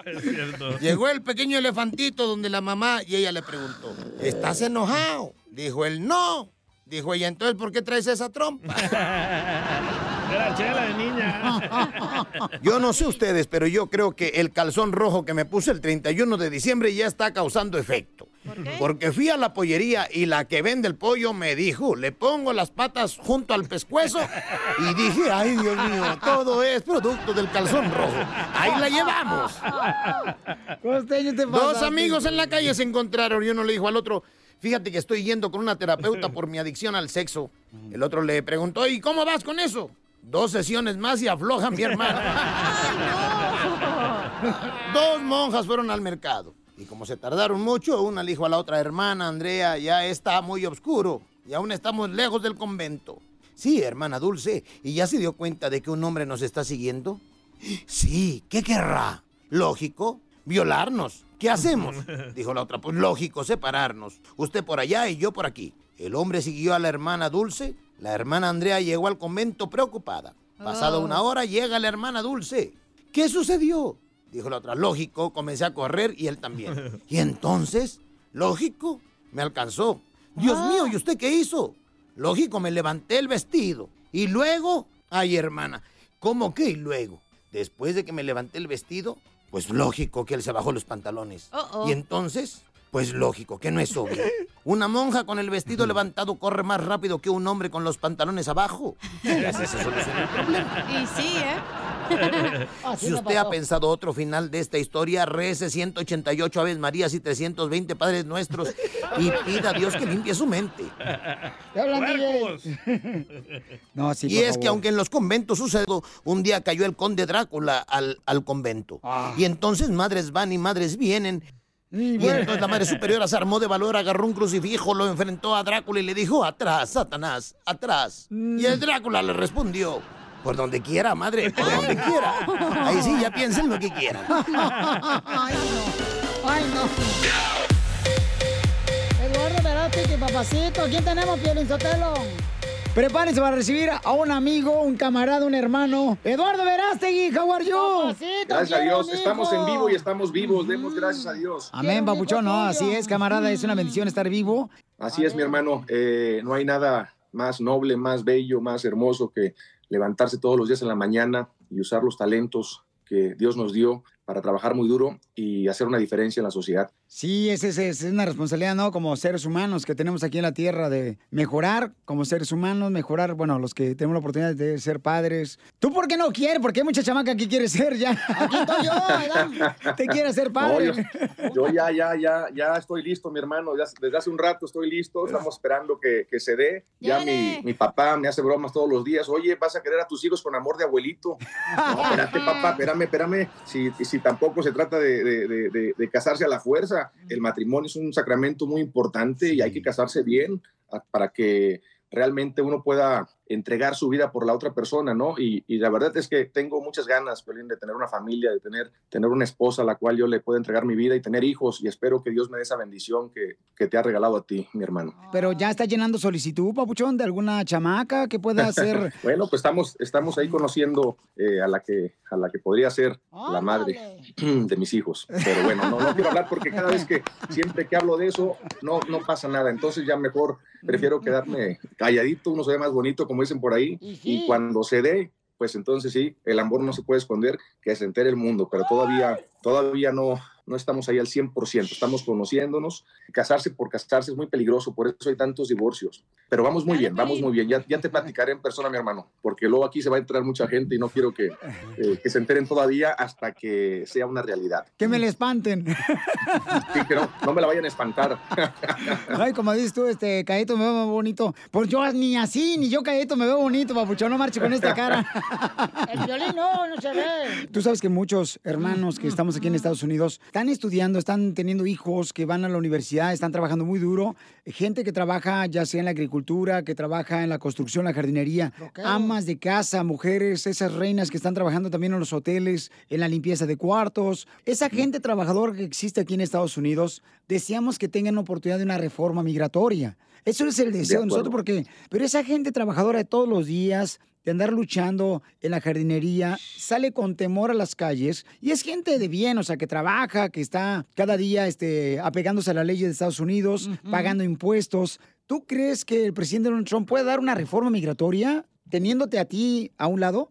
Es cierto. Llegó el pequeño elefantito donde la mamá y ella le preguntó, ¿estás enojado? Dijo él, no. Dijo ella, entonces, ¿por qué traes esa trompa? (laughs) Era chela de niña. (laughs) Yo no sé ustedes, pero yo creo que el calzón rojo que me puse el 31 de diciembre ya está causando efecto. Porque fui a la pollería y la que vende el pollo me dijo, le pongo las patas junto al pescuezo y dije, ay Dios mío, todo es producto del calzón rojo. Ahí la llevamos. (laughs) Costeño, te Dos amigos en la calle se encontraron y uno le dijo al otro, fíjate que estoy yendo con una terapeuta (laughs) por mi adicción al sexo. El otro le preguntó, ¿y cómo vas con eso? Dos sesiones más y afloja mi hermano. (laughs) Dos monjas fueron al mercado. Y como se tardaron mucho, una le dijo a la otra hermana, Andrea, ya está muy oscuro y aún estamos lejos del convento. Sí, hermana Dulce, ¿y ya se dio cuenta de que un hombre nos está siguiendo? Sí, ¿qué querrá? Lógico, violarnos. ¿Qué hacemos? (laughs) Dijo la otra, pues lógico, separarnos. Usted por allá y yo por aquí. El hombre siguió a la hermana Dulce. La hermana Andrea llegó al convento preocupada. Pasada Oh. una hora llega la hermana Dulce. ¿Qué sucedió? Dijo la otra, lógico, comencé a correr y él también. (laughs) Y entonces, lógico, me alcanzó. Dios mío, ¿y usted qué hizo? Lógico, me levanté el vestido. Y luego, ay hermana, ¿cómo que y luego? Después de que me levanté el vestido, pues lógico que él se bajó los pantalones. Uh-oh. Y entonces, pues lógico que no es obvio. (laughs) Una monja con el vestido levantado corre más rápido que un hombre con los pantalones abajo. Soluciona el problema. Y sí, ¿eh? (laughs) Si usted ha pensado otro final de esta historia, rece 188 Aves Marías y 320 Padres Nuestros y pida a Dios que limpie su mente. ¿Qué hablan, DJ? (laughs) No, sí, y es que aunque en los conventos sucedió, un día cayó el conde Drácula al, al convento. Ah. Y entonces madres van y madres vienen. Y bueno. entonces la madre superiora se armó de valor, agarró un crucifijo, lo enfrentó a Drácula y le dijo, atrás, Satanás, atrás. Mm. Y el Drácula le respondió, por donde quiera, madre, por donde quiera. Ahí sí, ya piensen lo que quieran. (laughs) Ay, no. Ay, no. Eduardo Verástegui, papacito. ¿Quién tenemos, Piolín Sotelo? Prepárense para recibir a un amigo, un camarada, un hermano. Eduardo Verástegui, how are you? Gracias a Dios, estamos en vivo y estamos vivos. Demos gracias a Dios. Amén, papuchón. No, así es, camarada. Es una bendición estar vivo. Así es, mi hermano. Eh, no hay nada más noble, más bello, más hermoso que levantarse todos los días en la mañana y usar los talentos que Dios nos dio para trabajar muy duro y hacer una diferencia en la sociedad. Sí, esa es, es una responsabilidad, ¿no? Como seres humanos que tenemos aquí en la Tierra de mejorar como seres humanos, mejorar, bueno, los que tenemos la oportunidad de ser padres. ¿Tú por qué no quieres? Porque hay mucha chamaca que quiere ser ya. Aquí estoy yo, ¿verdad? Te quiere ser padre. No, yo, yo ya, ya, ya, ya estoy listo, mi hermano. Ya, desde hace un rato estoy listo. Estamos esperando que, que se dé. Ya mi, mi papá me hace bromas todos los días. Oye, vas a querer a tus hijos con amor de abuelito. No, espérate, papá, espérame, espérame. Si, si tampoco se trata de, de- de- de- de casarse a la fuerza. El matrimonio es un sacramento muy importante y hay que casarse bien a- para que realmente uno pueda entregar su vida por la otra persona, ¿no? Y, y la verdad es que tengo muchas ganas, Piolín, de tener una familia, de tener, tener una esposa a la cual yo le pueda entregar mi vida y tener hijos y espero que Dios me dé esa bendición que, que te ha regalado a ti, mi hermano. Pero ya está llenando solicitud, papuchón, de alguna chamaca que pueda (laughs) hacer. bueno, pues estamos, estamos ahí conociendo eh, a, la que, a la que podría ser la madre de mis hijos. Pero bueno, no, no quiero hablar porque cada vez que, siempre que hablo de eso, no, no pasa nada. Entonces ya mejor prefiero quedarme calladito, uno se ve más bonito, como dicen por ahí. Y cuando se dé, pues entonces sí, el amor no se puede esconder, que se entere el mundo, pero todavía, todavía no, no estamos ahí al 100%, estamos conociéndonos. Casarse por casarse es muy peligroso, por eso hay tantos divorcios. Pero vamos muy bien, vamos muy bien. Ya, ya te platicaré en persona, mi hermano, porque luego aquí se va a entrar mucha gente y no quiero que, (laughs) eh, que se enteren todavía hasta que sea una realidad. Que me le espanten. (laughs) Sí, que no, no me la vayan a espantar. (laughs) Ay, como dices tú, este, Caeto me veo más bonito. Pues yo ni así, ni yo Caeto me veo bonito, papuchón, no marche con esta cara. El violín no, no se ve. Tú sabes que muchos hermanos que estamos aquí en Estados Unidos están estudiando, están teniendo hijos que van a la universidad, están trabajando muy duro. Gente que trabaja ya sea en la agricultura, que trabaja en la construcción, la jardinería, amas de casa, mujeres, esas reinas que están trabajando también en los hoteles, en la limpieza de cuartos. Esa gente trabajadora que existe aquí en Estados Unidos, deseamos que tengan oportunidad de una reforma migratoria. Eso es el deseo de, acuerdo. nosotros porque, pero esa gente trabajadora de todos los días, de andar luchando en la jardinería, sale con temor a las calles y es gente de bien, o sea, que trabaja, que está cada día este, apegándose a la ley de Estados Unidos, pagando impuestos. ¿Tú crees que el presidente Donald Trump puede dar una reforma migratoria teniéndote a ti a un lado?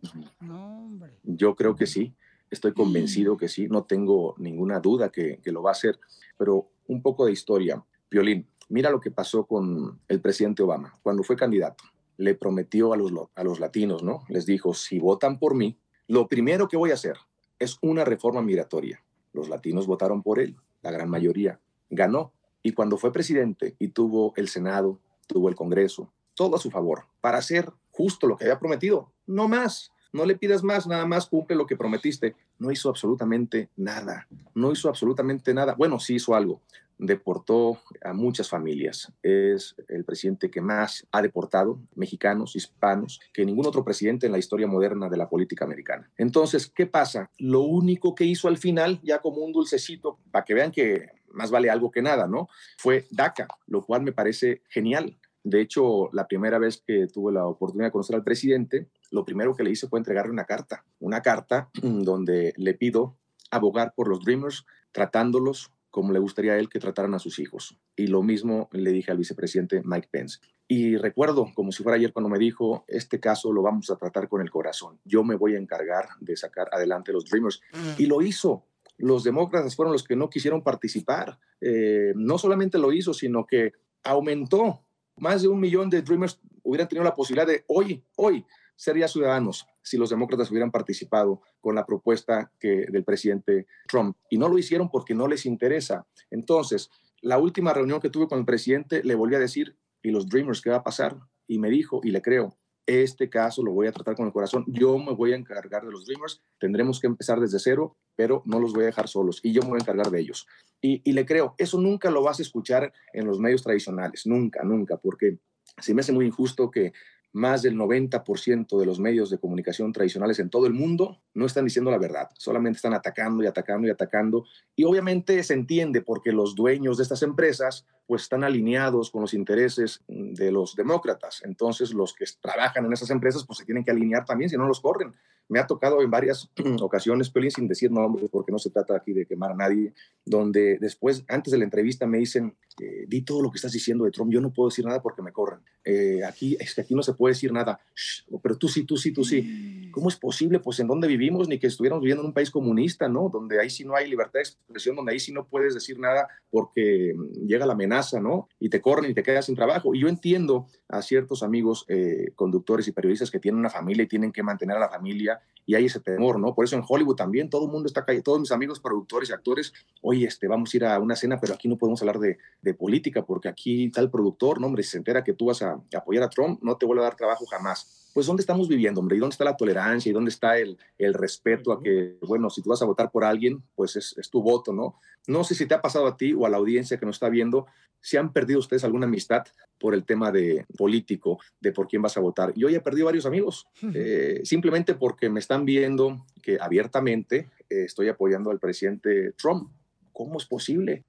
Yo creo que sí, estoy convencido que sí, no tengo ninguna duda que, que lo va a hacer, pero un poco de historia. Violín, mira lo que pasó con el presidente Obama cuando fue candidato. Le prometió a los, lo- a los latinos, ¿no? Les dijo, si votan por mí, lo primero que voy a hacer es una reforma migratoria. Los latinos votaron por él, la gran mayoría. Ganó. Y cuando fue presidente y tuvo el Senado, tuvo el Congreso, todo a su favor, para hacer justo lo que había prometido, no más. No le pidas más, nada más cumple lo que prometiste. No hizo absolutamente nada. No hizo absolutamente nada. Bueno, sí hizo algo. Deportó a muchas familias. Es el presidente que más ha deportado mexicanos, hispanos, que ningún otro presidente en la historia moderna de la política americana. Entonces, ¿qué pasa? Lo único que hizo al final, ya como un dulcecito, para que vean que más vale algo que nada, ¿no? Fue DACA, lo cual me parece genial. De hecho, la primera vez que tuve la oportunidad de conocer al presidente, lo primero que le hice fue entregarle una carta, una carta (clears throat) donde le pido abogar por los Dreamers, tratándolos como le gustaría a él que trataran a sus hijos. Y lo mismo le dije al vicepresidente Mike Pence. Y recuerdo, como si fuera ayer, cuando me dijo, este caso lo vamos a tratar con el corazón. Yo me voy a encargar de sacar adelante los Dreamers. Y lo hizo. Los demócratas fueron los que no quisieron participar. Eh, no solamente lo hizo, sino que aumentó. Más de un millón de Dreamers hubieran tenido la posibilidad de hoy, hoy, ser ya ciudadanos si los demócratas hubieran participado con la propuesta que, del presidente Trump. Y no lo hicieron porque no les interesa. Entonces, la última reunión que tuve con el presidente, le volví a decir, ¿y los Dreamers qué va a pasar? Y me dijo, y le creo, este caso lo voy a tratar con el corazón. Yo me voy a encargar de los Dreamers. Tendremos que empezar desde cero, pero no los voy a dejar solos y yo me voy a encargar de ellos. Y, y le creo, eso nunca lo vas a escuchar en los medios tradicionales, nunca, nunca, porque se me hace muy injusto que más del 90% de los medios de comunicación tradicionales en todo el mundo no están diciendo la verdad, solamente están atacando y atacando y atacando. Y obviamente se entiende porque los dueños de estas empresas pues están alineados con los intereses de los demócratas. Entonces los que trabajan en esas empresas pues se tienen que alinear también, si no los corren. Me ha tocado en varias (clears throat) ocasiones, Pelín, sin decir nombres, porque no se trata aquí de quemar a nadie, donde después, antes de la entrevista, me dicen, eh, di todo lo que estás diciendo de Trump, yo no puedo decir nada porque me corren. eh, aquí, es que aquí no se puede decir nada, Shh, pero tú sí, tú sí, tú sí. ¿Cómo es posible? Pues en dónde vivimos, ni que estuviéramos viviendo en un país comunista, ¿no? Donde ahí sí no hay libertad de expresión, donde ahí sí no puedes decir nada porque mm, llega la amenaza, ¿no? Y te corren y te quedas sin trabajo. Y yo entiendo a ciertos amigos eh, conductores y periodistas que tienen una familia y tienen que mantener a la familia y hay ese temor, ¿no? Por eso en Hollywood también todo el mundo está callado, todos mis amigos productores y actores, oye, este, vamos a ir a una cena, pero aquí no podemos hablar de, de política porque aquí tal productor, no, hombre, si se entera que tú vas a, apoyar a Trump, no te vuelve a dar trabajo jamás. Pues ¿dónde estamos viviendo, hombre? ¿Y dónde está la tolerancia? ¿Y dónde está el, el respeto a que, bueno, si tú vas a votar por alguien, pues es, es tu voto, ¿no? No sé si te ha pasado a ti o a la audiencia que nos está viendo, si han perdido ustedes alguna amistad por el tema de político, de por quién vas a votar. Yo ya he perdido varios amigos, eh, simplemente porque me están viendo que abiertamente eh, estoy apoyando al presidente Trump. ¿Cómo es posible?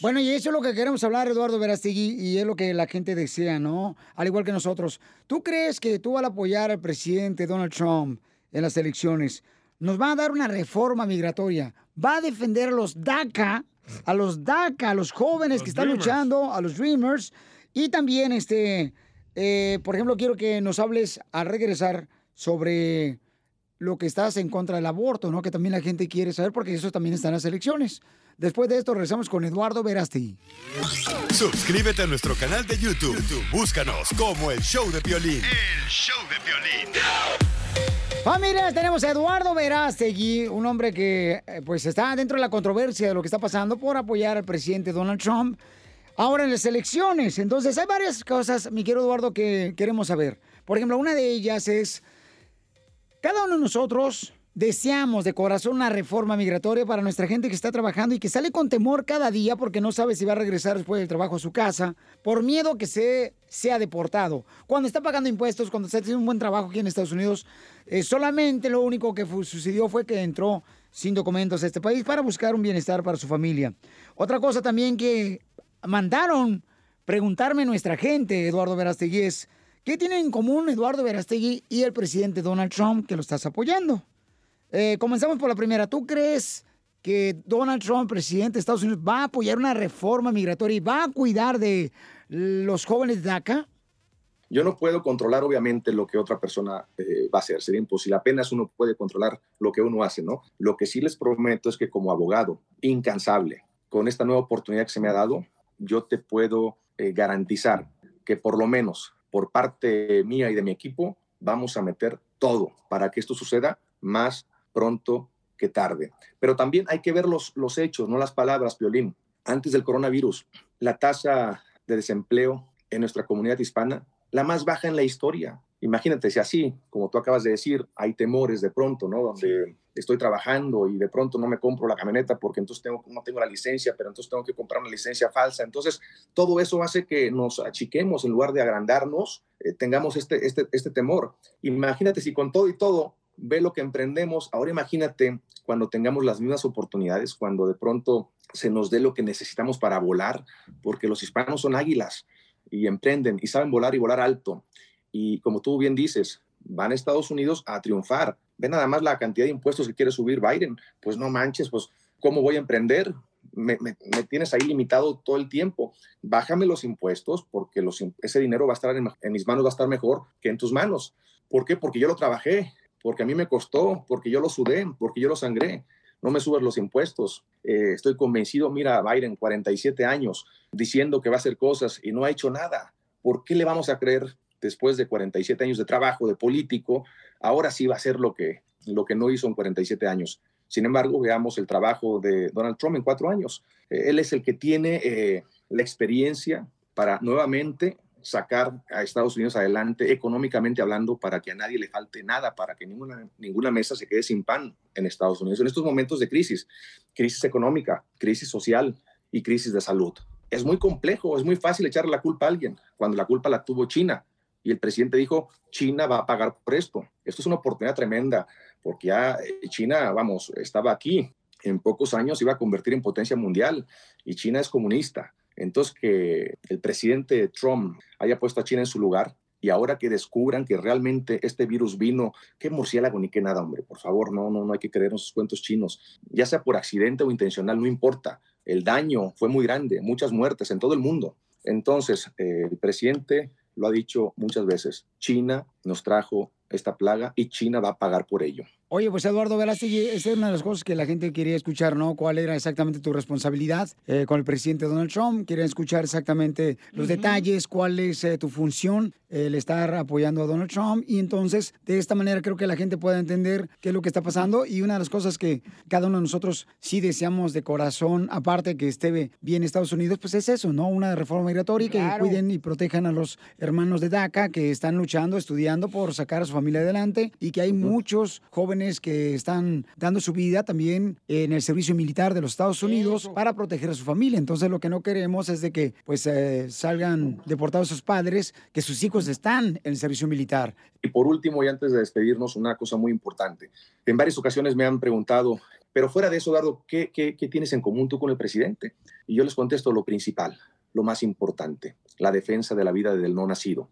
Bueno, y eso es lo que queremos hablar, Eduardo Verastegui, y es lo que la gente desea, ¿no? Al igual que nosotros. ¿Tú crees que tú al apoyar al presidente Donald Trump en las elecciones, nos va a dar una reforma migratoria? ¿Va a defender a los DACA, a los DACA, a los jóvenes que están Dreamers. luchando, a los Dreamers? Y también, este, eh, por ejemplo, quiero que nos hables al regresar sobre lo que estás en contra del aborto, ¿no? Que también la gente quiere saber porque eso también está en las elecciones. Después de esto regresamos con Eduardo Verasti. Suscríbete a nuestro canal de YouTube. YouTube, Búscanos como el show de Piolín. El show de violín. Familia, tenemos a Eduardo Verástegui, un hombre que eh, pues está dentro de la controversia de lo que está pasando por apoyar al presidente Donald Trump ahora en las elecciones. Entonces hay varias cosas, mi querido Eduardo, que queremos saber. Por ejemplo, una de ellas es, cada uno de nosotros deseamos de corazón una reforma migratoria para nuestra gente que está trabajando y que sale con temor cada día porque no sabe si va a regresar después del trabajo a su casa, por miedo que se, sea deportado. Cuando está pagando impuestos, cuando está haciendo un buen trabajo aquí en Estados Unidos, eh, solamente lo único que sucedió fue que entró sin documentos a este país para buscar un bienestar para su familia. Otra cosa también que mandaron preguntarme nuestra gente, Eduardo Verastegui, es, ¿qué tienen en común Eduardo Verastegui y el presidente Donald Trump que lo estás apoyando? Eh, comenzamos por la primera. ¿Tú crees que Donald Trump, presidente de Estados Unidos, va a apoyar una reforma migratoria y va a cuidar de los jóvenes de acá? Yo no puedo controlar, obviamente, lo que otra persona eh, va a hacer. Sería imposible. Apenas uno puede controlar lo que uno hace, ¿no? Lo que sí les prometo es que como abogado incansable, con esta nueva oportunidad que se me ha dado, yo te puedo eh, garantizar que por lo menos por parte mía y de mi equipo vamos a meter todo para que esto suceda más pronto que tarde. Pero también hay que ver los, los hechos, no las palabras, Violín. Antes del coronavirus, la tasa de desempleo en nuestra comunidad hispana, la más baja en la historia. Imagínate si así, como tú acabas de decir, hay temores de pronto, ¿no? Donde estoy trabajando y de pronto no me compro la camioneta porque entonces no tengo la licencia, pero entonces tengo que comprar una licencia falsa. Entonces, todo eso hace que nos achiquemos en lugar de agrandarnos, eh, tengamos este, este, este temor. Imagínate si con todo y todo ve lo que emprendemos. Ahora imagínate cuando tengamos las mismas oportunidades, cuando de pronto se nos dé lo que necesitamos para volar, porque los hispanos son águilas y emprenden y saben volar y volar alto. Y como tú bien dices, van a Estados Unidos a triunfar. Ve nada más la cantidad de impuestos que quiere subir Biden. Pues no manches, pues ¿cómo voy a emprender? Me, me, tienes ahí limitado todo el tiempo. Bájame los impuestos porque los, ese dinero va a estar en, mis manos, va a estar mejor que en tus manos. ¿Por qué? Porque yo lo trabajé, porque a mí me costó, porque yo lo sudé, porque yo lo sangré. No me subas los impuestos. Eh, estoy convencido, mira, Biden, 47 años, diciendo que va a hacer cosas y no ha hecho nada. ¿Por qué le vamos a creer después de 47 años de trabajo, de político? Ahora sí va a hacer lo que, lo que no hizo en 47 años. Sin embargo, veamos el trabajo de Donald Trump en cuatro años. Eh, él es el que tiene eh, la experiencia para nuevamente sacar a Estados Unidos adelante económicamente hablando para que a nadie le falte nada, para que ninguna, ninguna mesa se quede sin pan en Estados Unidos en estos momentos de crisis, crisis económica, crisis social y crisis de salud. Es muy complejo, es muy fácil echarle la culpa a alguien cuando la culpa la tuvo China y el presidente dijo, China va a pagar por esto. Esto es una oportunidad tremenda porque ya China, vamos, estaba aquí. En pocos años iba a convertir en potencia mundial y China es comunista. Entonces, que el presidente Trump haya puesto a China en su lugar y ahora que descubran que realmente este virus vino, qué murciélago ni qué nada, hombre, por favor, no, no, no hay que creer en esos cuentos chinos, ya sea por accidente o intencional, no importa. El daño fue muy grande, muchas muertes en todo el mundo. Entonces, eh, el presidente lo ha dicho muchas veces, China nos trajo esta plaga y China va a pagar por ello. Oye, pues Eduardo Velázquez, esa es una de las cosas que la gente quería escuchar, ¿no? ¿Cuál era exactamente tu responsabilidad eh, con el presidente Donald Trump? Querían escuchar exactamente los detalles, cuál es eh, tu función, el estar apoyando a Donald Trump. Y entonces, de esta manera creo que la gente pueda entender qué es lo que está pasando. Y una de las cosas que cada uno de nosotros sí deseamos de corazón, aparte que esté bien Estados Unidos, pues es eso, ¿no? Una reforma migratoria que Claro. cuiden y protejan a los hermanos de DACA que están luchando, estudiando por sacar a su familia adelante y que hay muchos jóvenes que están dando su vida también en el servicio militar de los Estados Unidos para proteger a su familia. Entonces lo que no queremos es de que pues eh, salgan deportados sus padres, que sus hijos están en el servicio militar. Y por último, y antes de despedirnos, una cosa muy importante. En varias ocasiones me han preguntado, pero fuera de eso, Eduardo, ¿qué, qué, qué tienes en común tú con el presidente? Y yo les contesto lo principal, lo más importante, la defensa de la vida del no nacido.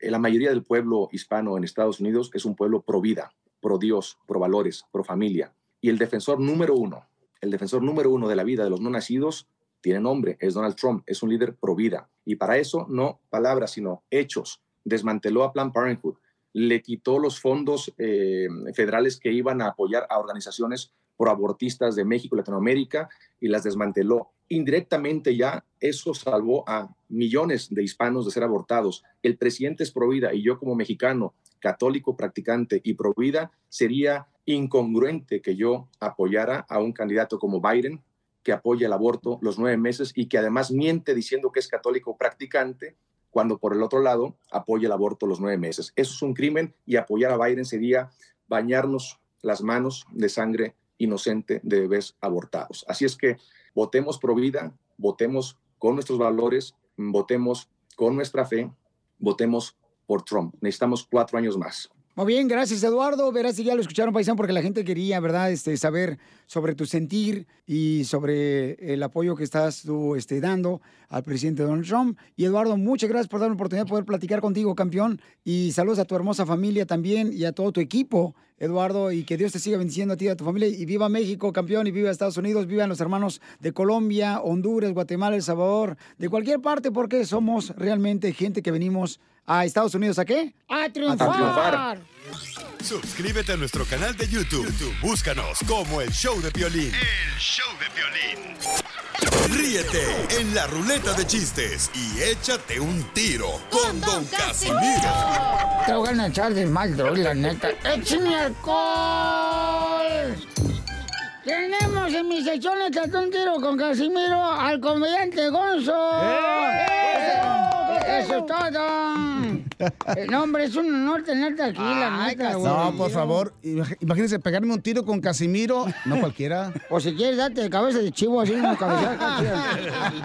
La mayoría del pueblo hispano en Estados Unidos es un pueblo pro vida, pro Dios, pro valores, pro familia. Y el defensor número uno, el defensor número uno de la vida de los no nacidos, tiene nombre, es Donald Trump, es un líder pro vida. Y para eso, no palabras, sino hechos. Desmanteló a Planned Parenthood, le quitó los fondos eh, federales que iban a apoyar a organizaciones proabortistas de México Latinoamérica y las desmanteló. Indirectamente ya eso salvó a millones de hispanos de ser abortados. El presidente es pro vida y yo como mexicano, católico, practicante y pro vida, sería incongruente que yo apoyara a un candidato como Biden que apoya el aborto los nueve meses y que además miente diciendo que es católico practicante cuando por el otro lado apoya el aborto los nueve meses. Eso es un crimen y apoyar a Biden sería bañarnos las manos de sangre inocente de bebés abortados. Así es que votemos pro vida, votemos con nuestros valores, votemos con nuestra fe, votemos por Trump. Necesitamos cuatro años más. Muy bien, gracias Eduardo. Verás si ya lo escucharon, paisano, porque la gente quería, ¿verdad?, este, saber sobre tu sentir y sobre el apoyo que estás tú este, dando al presidente Donald Trump. Y Eduardo, muchas gracias por darme la oportunidad de poder platicar contigo, campeón. Y saludos a tu hermosa familia también y a todo tu equipo, Eduardo. Y que Dios te siga bendiciendo a ti y a tu familia. Y viva México, campeón, y viva Estados Unidos, vivan los hermanos de Colombia, Honduras, Guatemala, El Salvador, de cualquier parte, porque somos realmente gente que venimos a Estados Unidos, ¿a qué? A triunfar. triunfar. Suscríbete a nuestro canal de YouTube. YouTube, Búscanos como el show de violín. El show de violín. Ríete en la ruleta de chistes y échate un tiro con Don Casimiro. Te voy a echar de mal, droga, la neta. ¡Échame alcohol! Tenemos en mi sección Échate un tiro con Casimiro al comediante Gonzo. Eso es todo. Eh, No, hombre, es un honor tenerte aquí, la neta, güey. No, por favor, imag- imagínense pegarme un tiro con Casimiro, no cualquiera. (laughs) O si quieres, date de cabeza de chivo, así una cabeza.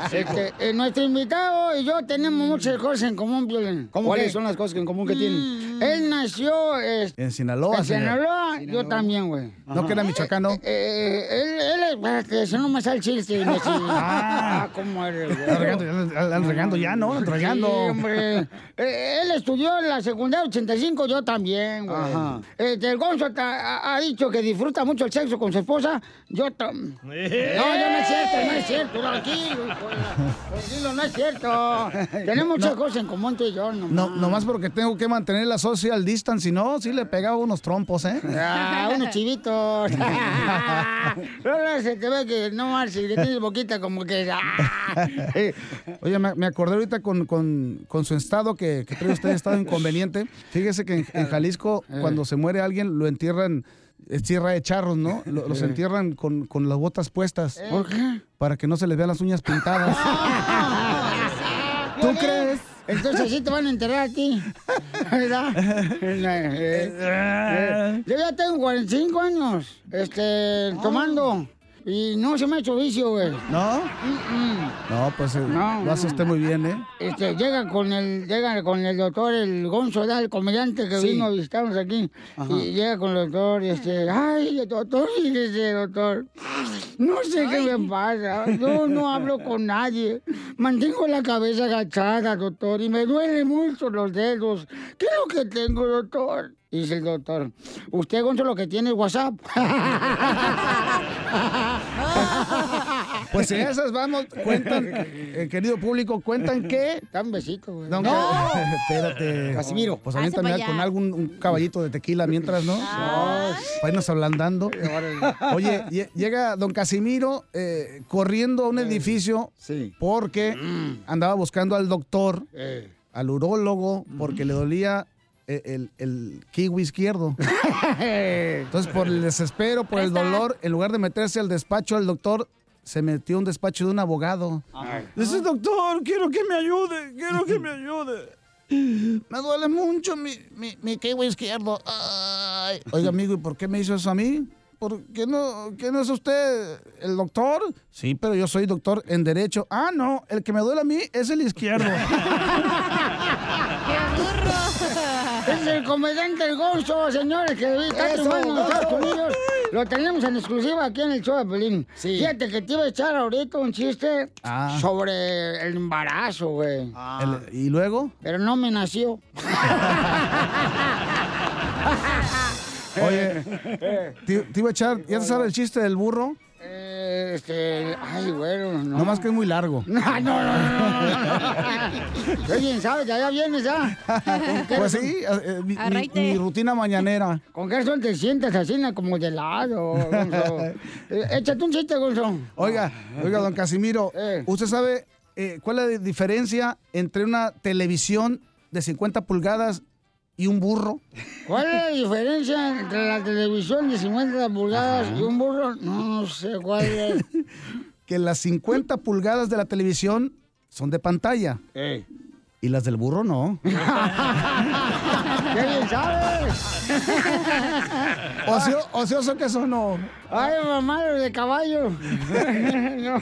(laughs) Este, eh, nuestro invitado y yo tenemos muchas cosas en común, Piolín. ¿Cómo ¿Cuáles qué? son las cosas en común que tienen? Él nació En Sinaloa, en señor. Sinaloa, yo también, güey. ¿No que era michoacano? Eh, eh, él, él es, espérate, si no me sale el chiste. imbécil. (laughs) Ah, ¿cómo eres, güey? Anda regando, ya, anda regando ya, ¿no? Regando. Sí, hombre. Eh, él estudió en la secundaria 85, yo también, güey. Ajá. Este, el Gonzo ha, ha dicho que disfruta mucho el sexo con su esposa. Yo también. No, yo no es cierto, no es cierto. Tranquilo, Tranquilo, no es cierto. (laughs) Tenemos muchas No. cosas en común tú y yo, nomás. No, nomás porque tengo que mantener la social distance, si no, sí le pegaba unos trompos, ¿eh? Ah, unos chivitos. (laughs) no, no, se te ve que no más, si le tienes boquita como que. ah. (laughs) Oye, me, me acordé ahorita con, con- con su estado que, que trae usted, estado inconveniente. (laughs) Fíjese que en, en Jalisco, Eh. cuando se muere alguien, lo entierran, es tierra de charros, ¿no? Lo- los Eh. entierran con, con las botas puestas. ¿Por qué? Para que no se les vean las uñas pintadas. (laughs) ¿Tú crees? Entonces así te van a enterrar a ti. ¿Verdad? (laughs) Eh, eh, Yo ya tengo 45 años, este, tomando. Y no se me ha hecho vicio, güey. ¿No? No, pues eh, No, lo hace usted muy bien, ¿eh? Este, llega con el, llega con el doctor, el Gonzo, el comediante que Sí. vino a visitarnos aquí. Ajá. Y llega con el doctor y este, ay, doctor, fíjese, doctor. No sé qué me pasa. Yo no hablo con nadie. Mantengo la cabeza agachada, doctor, y me duelen mucho los dedos. ¿Qué es lo que tengo, doctor? Dice el doctor. Usted, Gonzo, lo que tiene es WhatsApp. (laughs) Pues si esas vamos, cuentan, eh, querido público, cuentan que... Dame un besito, güey. Don No. Ca- (laughs) Espérate. Casimiro. Pues pa' con algún un caballito de tequila mientras, ¿no? Para irnos ablandando. Oye, lle- llega don Casimiro eh, corriendo a un edificio porque andaba buscando al doctor, Eh. al urólogo, porque le dolía eh, el, el kiwi izquierdo. (laughs) Entonces, por el desespero, por el dolor, en lugar de meterse al despacho del doctor, se metió a un despacho de un abogado. Dice, doctor, quiero que me ayude, quiero que me ayude. (laughs) Me duele mucho mi, mi, mi kiwi izquierdo. Ay. Oiga, amigo, ¿y por qué me hizo eso a mí? ¿Por qué no, qué no es usted el doctor? Sí, pero yo soy doctor en derecho. Ah, no, el que me duele a mí es el izquierdo. (laughs) Es el comediante El Gonzo, señores, que está Eso, triunfando en. Estados Unidos. Lo tenemos en exclusiva aquí en el show de Pelín. Fíjate que te iba a echar ahorita un chiste Ah. sobre el embarazo, güey. El- ¿Y luego? Pero no me nació. (laughs) Oye, te, te iba a echar, ¿ya te sabes el chiste del burro? Eh, este, ay, güero, no. No más que es muy largo. (laughs) No, no, no, no, bien sabes, ya vienes ya. ¿Con qué Pues sí, eh, mi, mi- Arraite. mi rutina mañanera. ¿Con qué razón te sientes así como de lado, Gonzo? (laughs) Eh, échate un chiste, Gonzo. Oiga, oiga, don Casimiro, Eh. ¿usted sabe eh, cuál es la diferencia entre una televisión de 50 pulgadas y un burro? ¿Cuál es la diferencia entre la televisión de 50 pulgadas y un burro? No, no sé cuál es. (laughs) Que las 50 pulgadas de la televisión son de pantalla. Y las del burro no. (laughs) ¡Qué bien sabes! Ocio- ocioso que sonó. ¡Ay, mamá, lo de caballo! (laughs) no,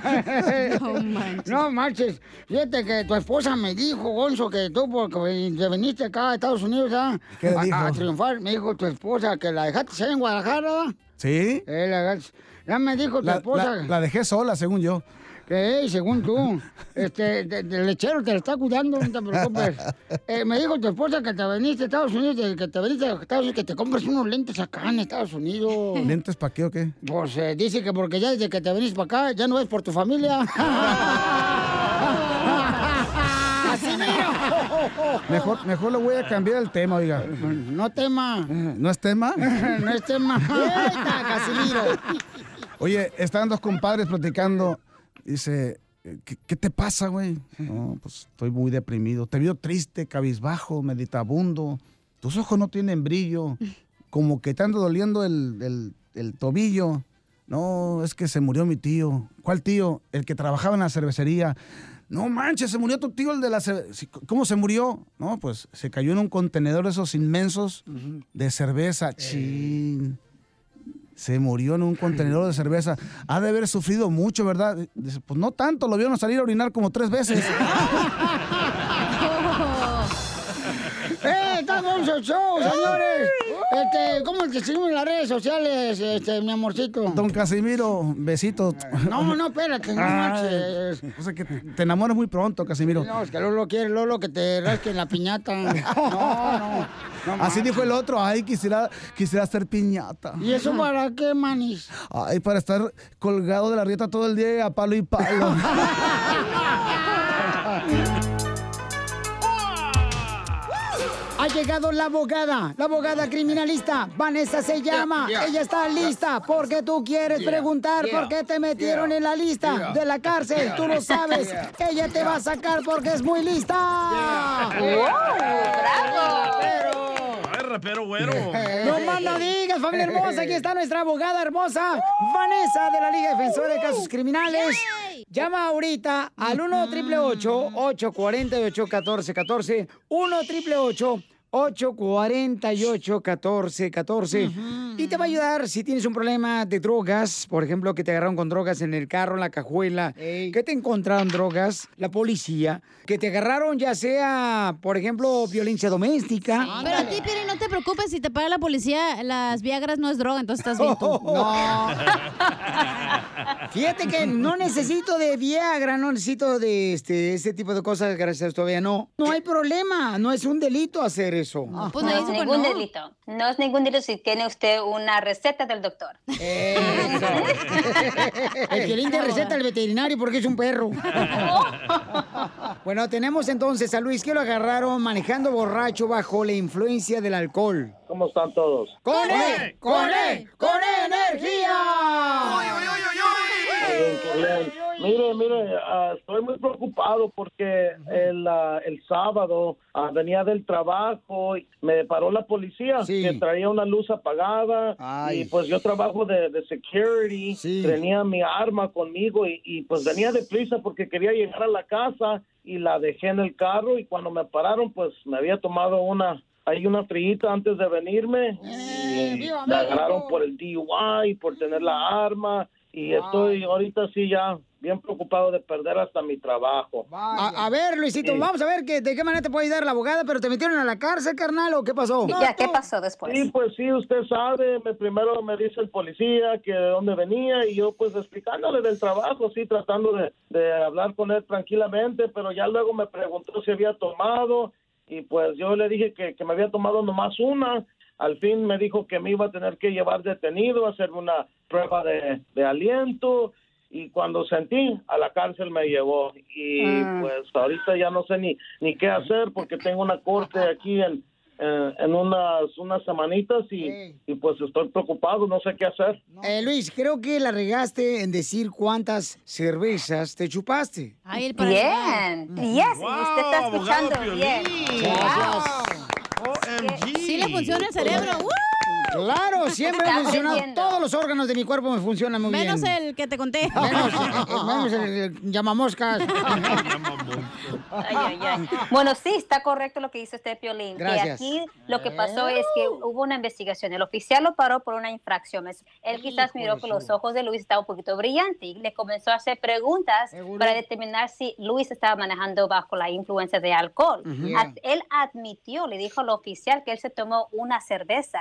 no marches. Fíjate que tu esposa me dijo, Gonzo, que tú porque te viniste acá a Estados Unidos ¿ah? ¿Qué le a, dijo? a triunfar. Me dijo tu esposa que la dejaste en Guadalajara. ¿Sí? Eh, la ya me dijo tu La, esposa. la- la dejé sola, según yo. Que, hey, según tú, este, del lechero te lo está cuidando, no te preocupes. Eh, me dijo tu esposa que te viniste a Estados Unidos, que te viniste a Estados Unidos, que te compres unos lentes acá en Estados Unidos. ¿Lentes para qué o qué? Pues eh, dice que porque ya desde que te viniste para acá, ya no es por tu familia. (laughs) Mejor, mejor le voy a cambiar el tema, oiga. No tema. ¿No es tema? no es tema. (laughs) Casimiro. Oye, estaban dos compadres platicando. Dice, ¿qué, qué te pasa, güey? No, pues estoy muy deprimido. Te veo triste, cabizbajo, meditabundo. Tus ojos no tienen brillo. Como que te anda doliendo el, el- el tobillo. No, es que se murió mi tío. ¿Cuál tío? El que trabajaba en la cervecería. No manches, se murió tu tío, el de la cervecería. ¿Cómo se murió? No, pues se cayó en un contenedor de esos inmensos de cerveza. Chin. Se murió en un contenedor de cerveza. Ha de haber sufrido mucho, ¿verdad? Dice, pues no tanto, lo vieron salir a orinar como tres veces. (laughs) ¡Eh, está Gonzo Show, señores! Este, ¿Cómo te seguimos en las redes sociales, este, mi amorcito? Don Casimiro, besito. No, no, espérate, no marches. O sea que te enamoras muy pronto, Casimiro. No, es que Lolo quiere, Lolo, que te rasquen la piñata. (laughs) No, no. no Así dijo el otro, ay, quisiera, quisiera hacer piñata. ¿Y eso para qué, manis? Ay, para estar colgado de la rieta todo el día a palo y palo. (laughs) Ha llegado la abogada, la abogada criminalista. Vanessa se llama. yeah. Ella está lista porque tú quieres Yeah, preguntar yeah, por qué te metieron yeah, en la lista yeah, de la cárcel. yeah, Tú lo sabes. yeah, Ella te va a sacar porque es muy lista. Ay, rapero güero. No más no digas, familia hermosa. Aquí está nuestra abogada hermosa, Vanessa de la Liga Defensora de Casos Criminales. Llama ahorita al 1 888 848 1414 1 888 848 1414 y te va a ayudar si tienes un problema de drogas, por ejemplo, que te agarraron con drogas en el carro, en la cajuela, que te encontraron drogas, la policía, que te agarraron ya sea, por ejemplo, violencia doméstica. Pero a ti, Piri, no te preocupes, si te para la policía, las Viagras no es droga, entonces estás bien tú. (laughs) No. Fíjate que no necesito de Viagra, no necesito de este, este tipo de cosas, gracias todavía no. No hay problema, no es un delito hacer eso. No es ningún delito. No es ningún delito si tiene usted una receta del doctor. (laughs) El que receta al veterinario porque es un perro. (laughs) bueno, tenemos entonces a Luis que lo agarraron manejando borracho bajo la influencia del alcohol. ¿Cómo están todos? ¡Con él! ¡Con él! ¡Con energía! Excelente. Mire, mire, ah, estoy muy preocupado porque el, ah, el sábado ah, venía del trabajo y me paró la policía que traía una luz apagada y pues yo trabajo de, de security, tenía mi arma conmigo y, y pues venía deprisa porque quería llegar a la casa y la dejé en el carro y cuando me pararon pues me había tomado una hay una frillita antes de venirme y me agarraron por el DUI, por tener la arma y estoy ahorita sí ya bien preocupado de perder hasta mi trabajo. A, a ver, Luisito, Sí. vamos a ver que, de qué manera te puede ayudar la abogada, pero te metieron a la cárcel, carnal, o qué pasó? ¿qué pasó después? Sí, pues sí, usted sabe, me, primero me dice el policía que de dónde venía y yo pues explicándole del trabajo, sí, tratando de, de hablar con él tranquilamente, pero ya luego me preguntó si había tomado y pues yo le dije que, que me había tomado nomás una. Al fin me dijo que me iba a tener que llevar detenido, hacer una prueba de, de aliento y cuando sentí a la cárcel me llevó. Y Ah. pues ahorita ya no sé ni ni qué hacer porque tengo una corte aquí en eh, en unas unas semanitas y, y pues estoy preocupado no sé qué hacer. Eh, Luis, creo que la regaste en decir cuántas cervezas te chupaste. Ay, el Bien, yes, usted está escuchando bien. Sí le funciona el cerebro. ¡Uh! Claro, siempre me funcionado. Todos los órganos de mi cuerpo me funcionan muy Menos bien. el que te conté. (laughs) Menos, menos el, el llamamoscas. (laughs) (laughs) Ay, ay, ay. Bueno, sí, está correcto lo que dice usted, Piolín. Gracias. Que aquí lo que pasó es que hubo una investigación. El oficial lo paró por una infracción. Es- Él quizás miró que los ojos de Luis estaban un poquito brillantes y le comenzó a hacer preguntas para determinar si Luis estaba manejando bajo la influencia de alcohol. Ujú. Ad- Él admitió, le dijo al oficial que él se tomó una cerveza.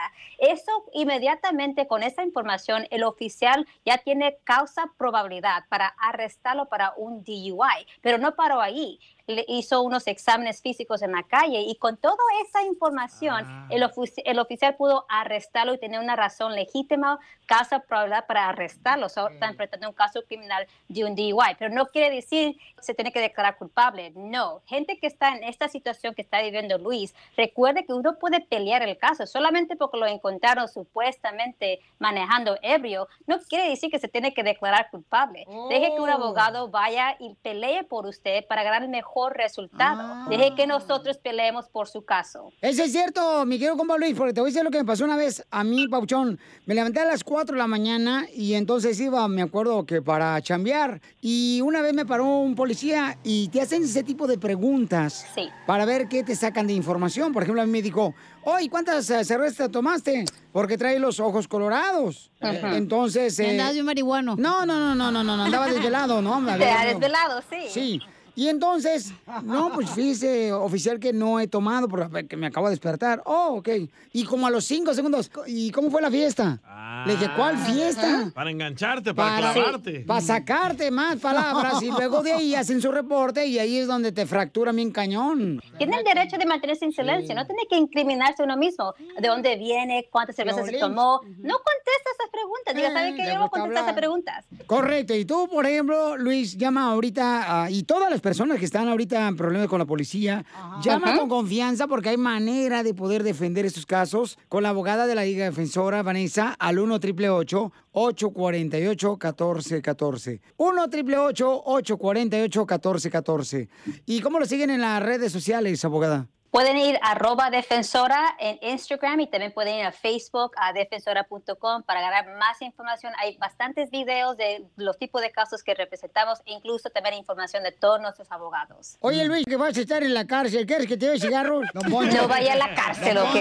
Eso inmediatamente con esa información, el oficial ya tiene causa probabilidad para arrestarlo para un DUI, pero no paró ahí. Le hizo unos exámenes físicos en la calle y con toda esa información, el, ofici- el oficial pudo arrestarlo y tener una razón legítima, causa probabilidad para arrestarlo. So, está enfrentando un caso criminal de un DUI, pero no quiere decir que se tiene que declarar culpable. No, gente que está en esta situación que está viviendo Luis, recuerde que uno puede pelear el caso solamente porque lo encontraron supuestamente manejando ebrio, no quiere decir que se tiene que declarar culpable. Deje que un Oh. abogado vaya y pelee por usted para ganar el mejor resultado. Deje que nosotros peleemos por su caso. Eso es cierto, mi querido compa Luis, porque te voy a decir lo que me pasó una vez a mí, Pauchón. Me levanté a las 4 de la mañana y entonces iba, me acuerdo que para chambear. Y una vez me paró un policía y te hacen ese tipo de preguntas Sí. para ver qué te sacan de información. Por ejemplo, a mí me dijo, oye, ¿cuántas eh, cervezas tomaste? Porque trae los ojos colorados. Eh, Entonces... Andabas bien marihuano. No, no, no, no, no, no, no, andaba desvelado, ¿no? (laughs) Te había desvelado, sí. Sí. Y entonces, no, pues fíjese, oficial, que no he tomado porque me acabo de despertar. Oh, ok. Y como a los cinco segundos, ¿y cómo fue la fiesta? Le dije, ¿cuál fiesta? Para engancharte, para, clavarte. para sacarte más palabras y luego de ahí hacen su reporte y ahí es donde te fracturan bien cañón. Tiene el derecho de mantenerse en silencio, no tiene que incriminarse uno mismo. ¿De dónde viene? ¿Cuántas cervezas se tomó? No contesta esas preguntas. Diga, ¿sabe Eh, qué? Yo no contesto esas preguntas. Correcto. Y tú, por ejemplo, Luis, llama ahorita, a- y todas las personas que están ahorita en problemas con la policía, llama Ajá. con confianza porque hay manera de poder defender estos casos. Con la abogada de la Liga Defensora, Vanessa, al 1 888 848 1414 1 888 848 1414 ¿Y cómo lo siguen en las redes sociales, abogada? Pueden ir a arroba defensora en Instagram y también pueden ir a Facebook a defensora.com para ganar más información. Hay bastantes videos de los tipos de casos que representamos e incluso también información de todos nuestros abogados. Oye, Luis, que vas a estar en la cárcel, ¿quieres que te dé cigarros? (laughs) No vaya a la cárcel, ¿ok?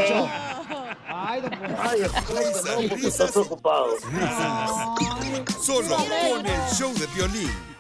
Ay, don. Ay, estoy preocupado. Solo con el show de violín.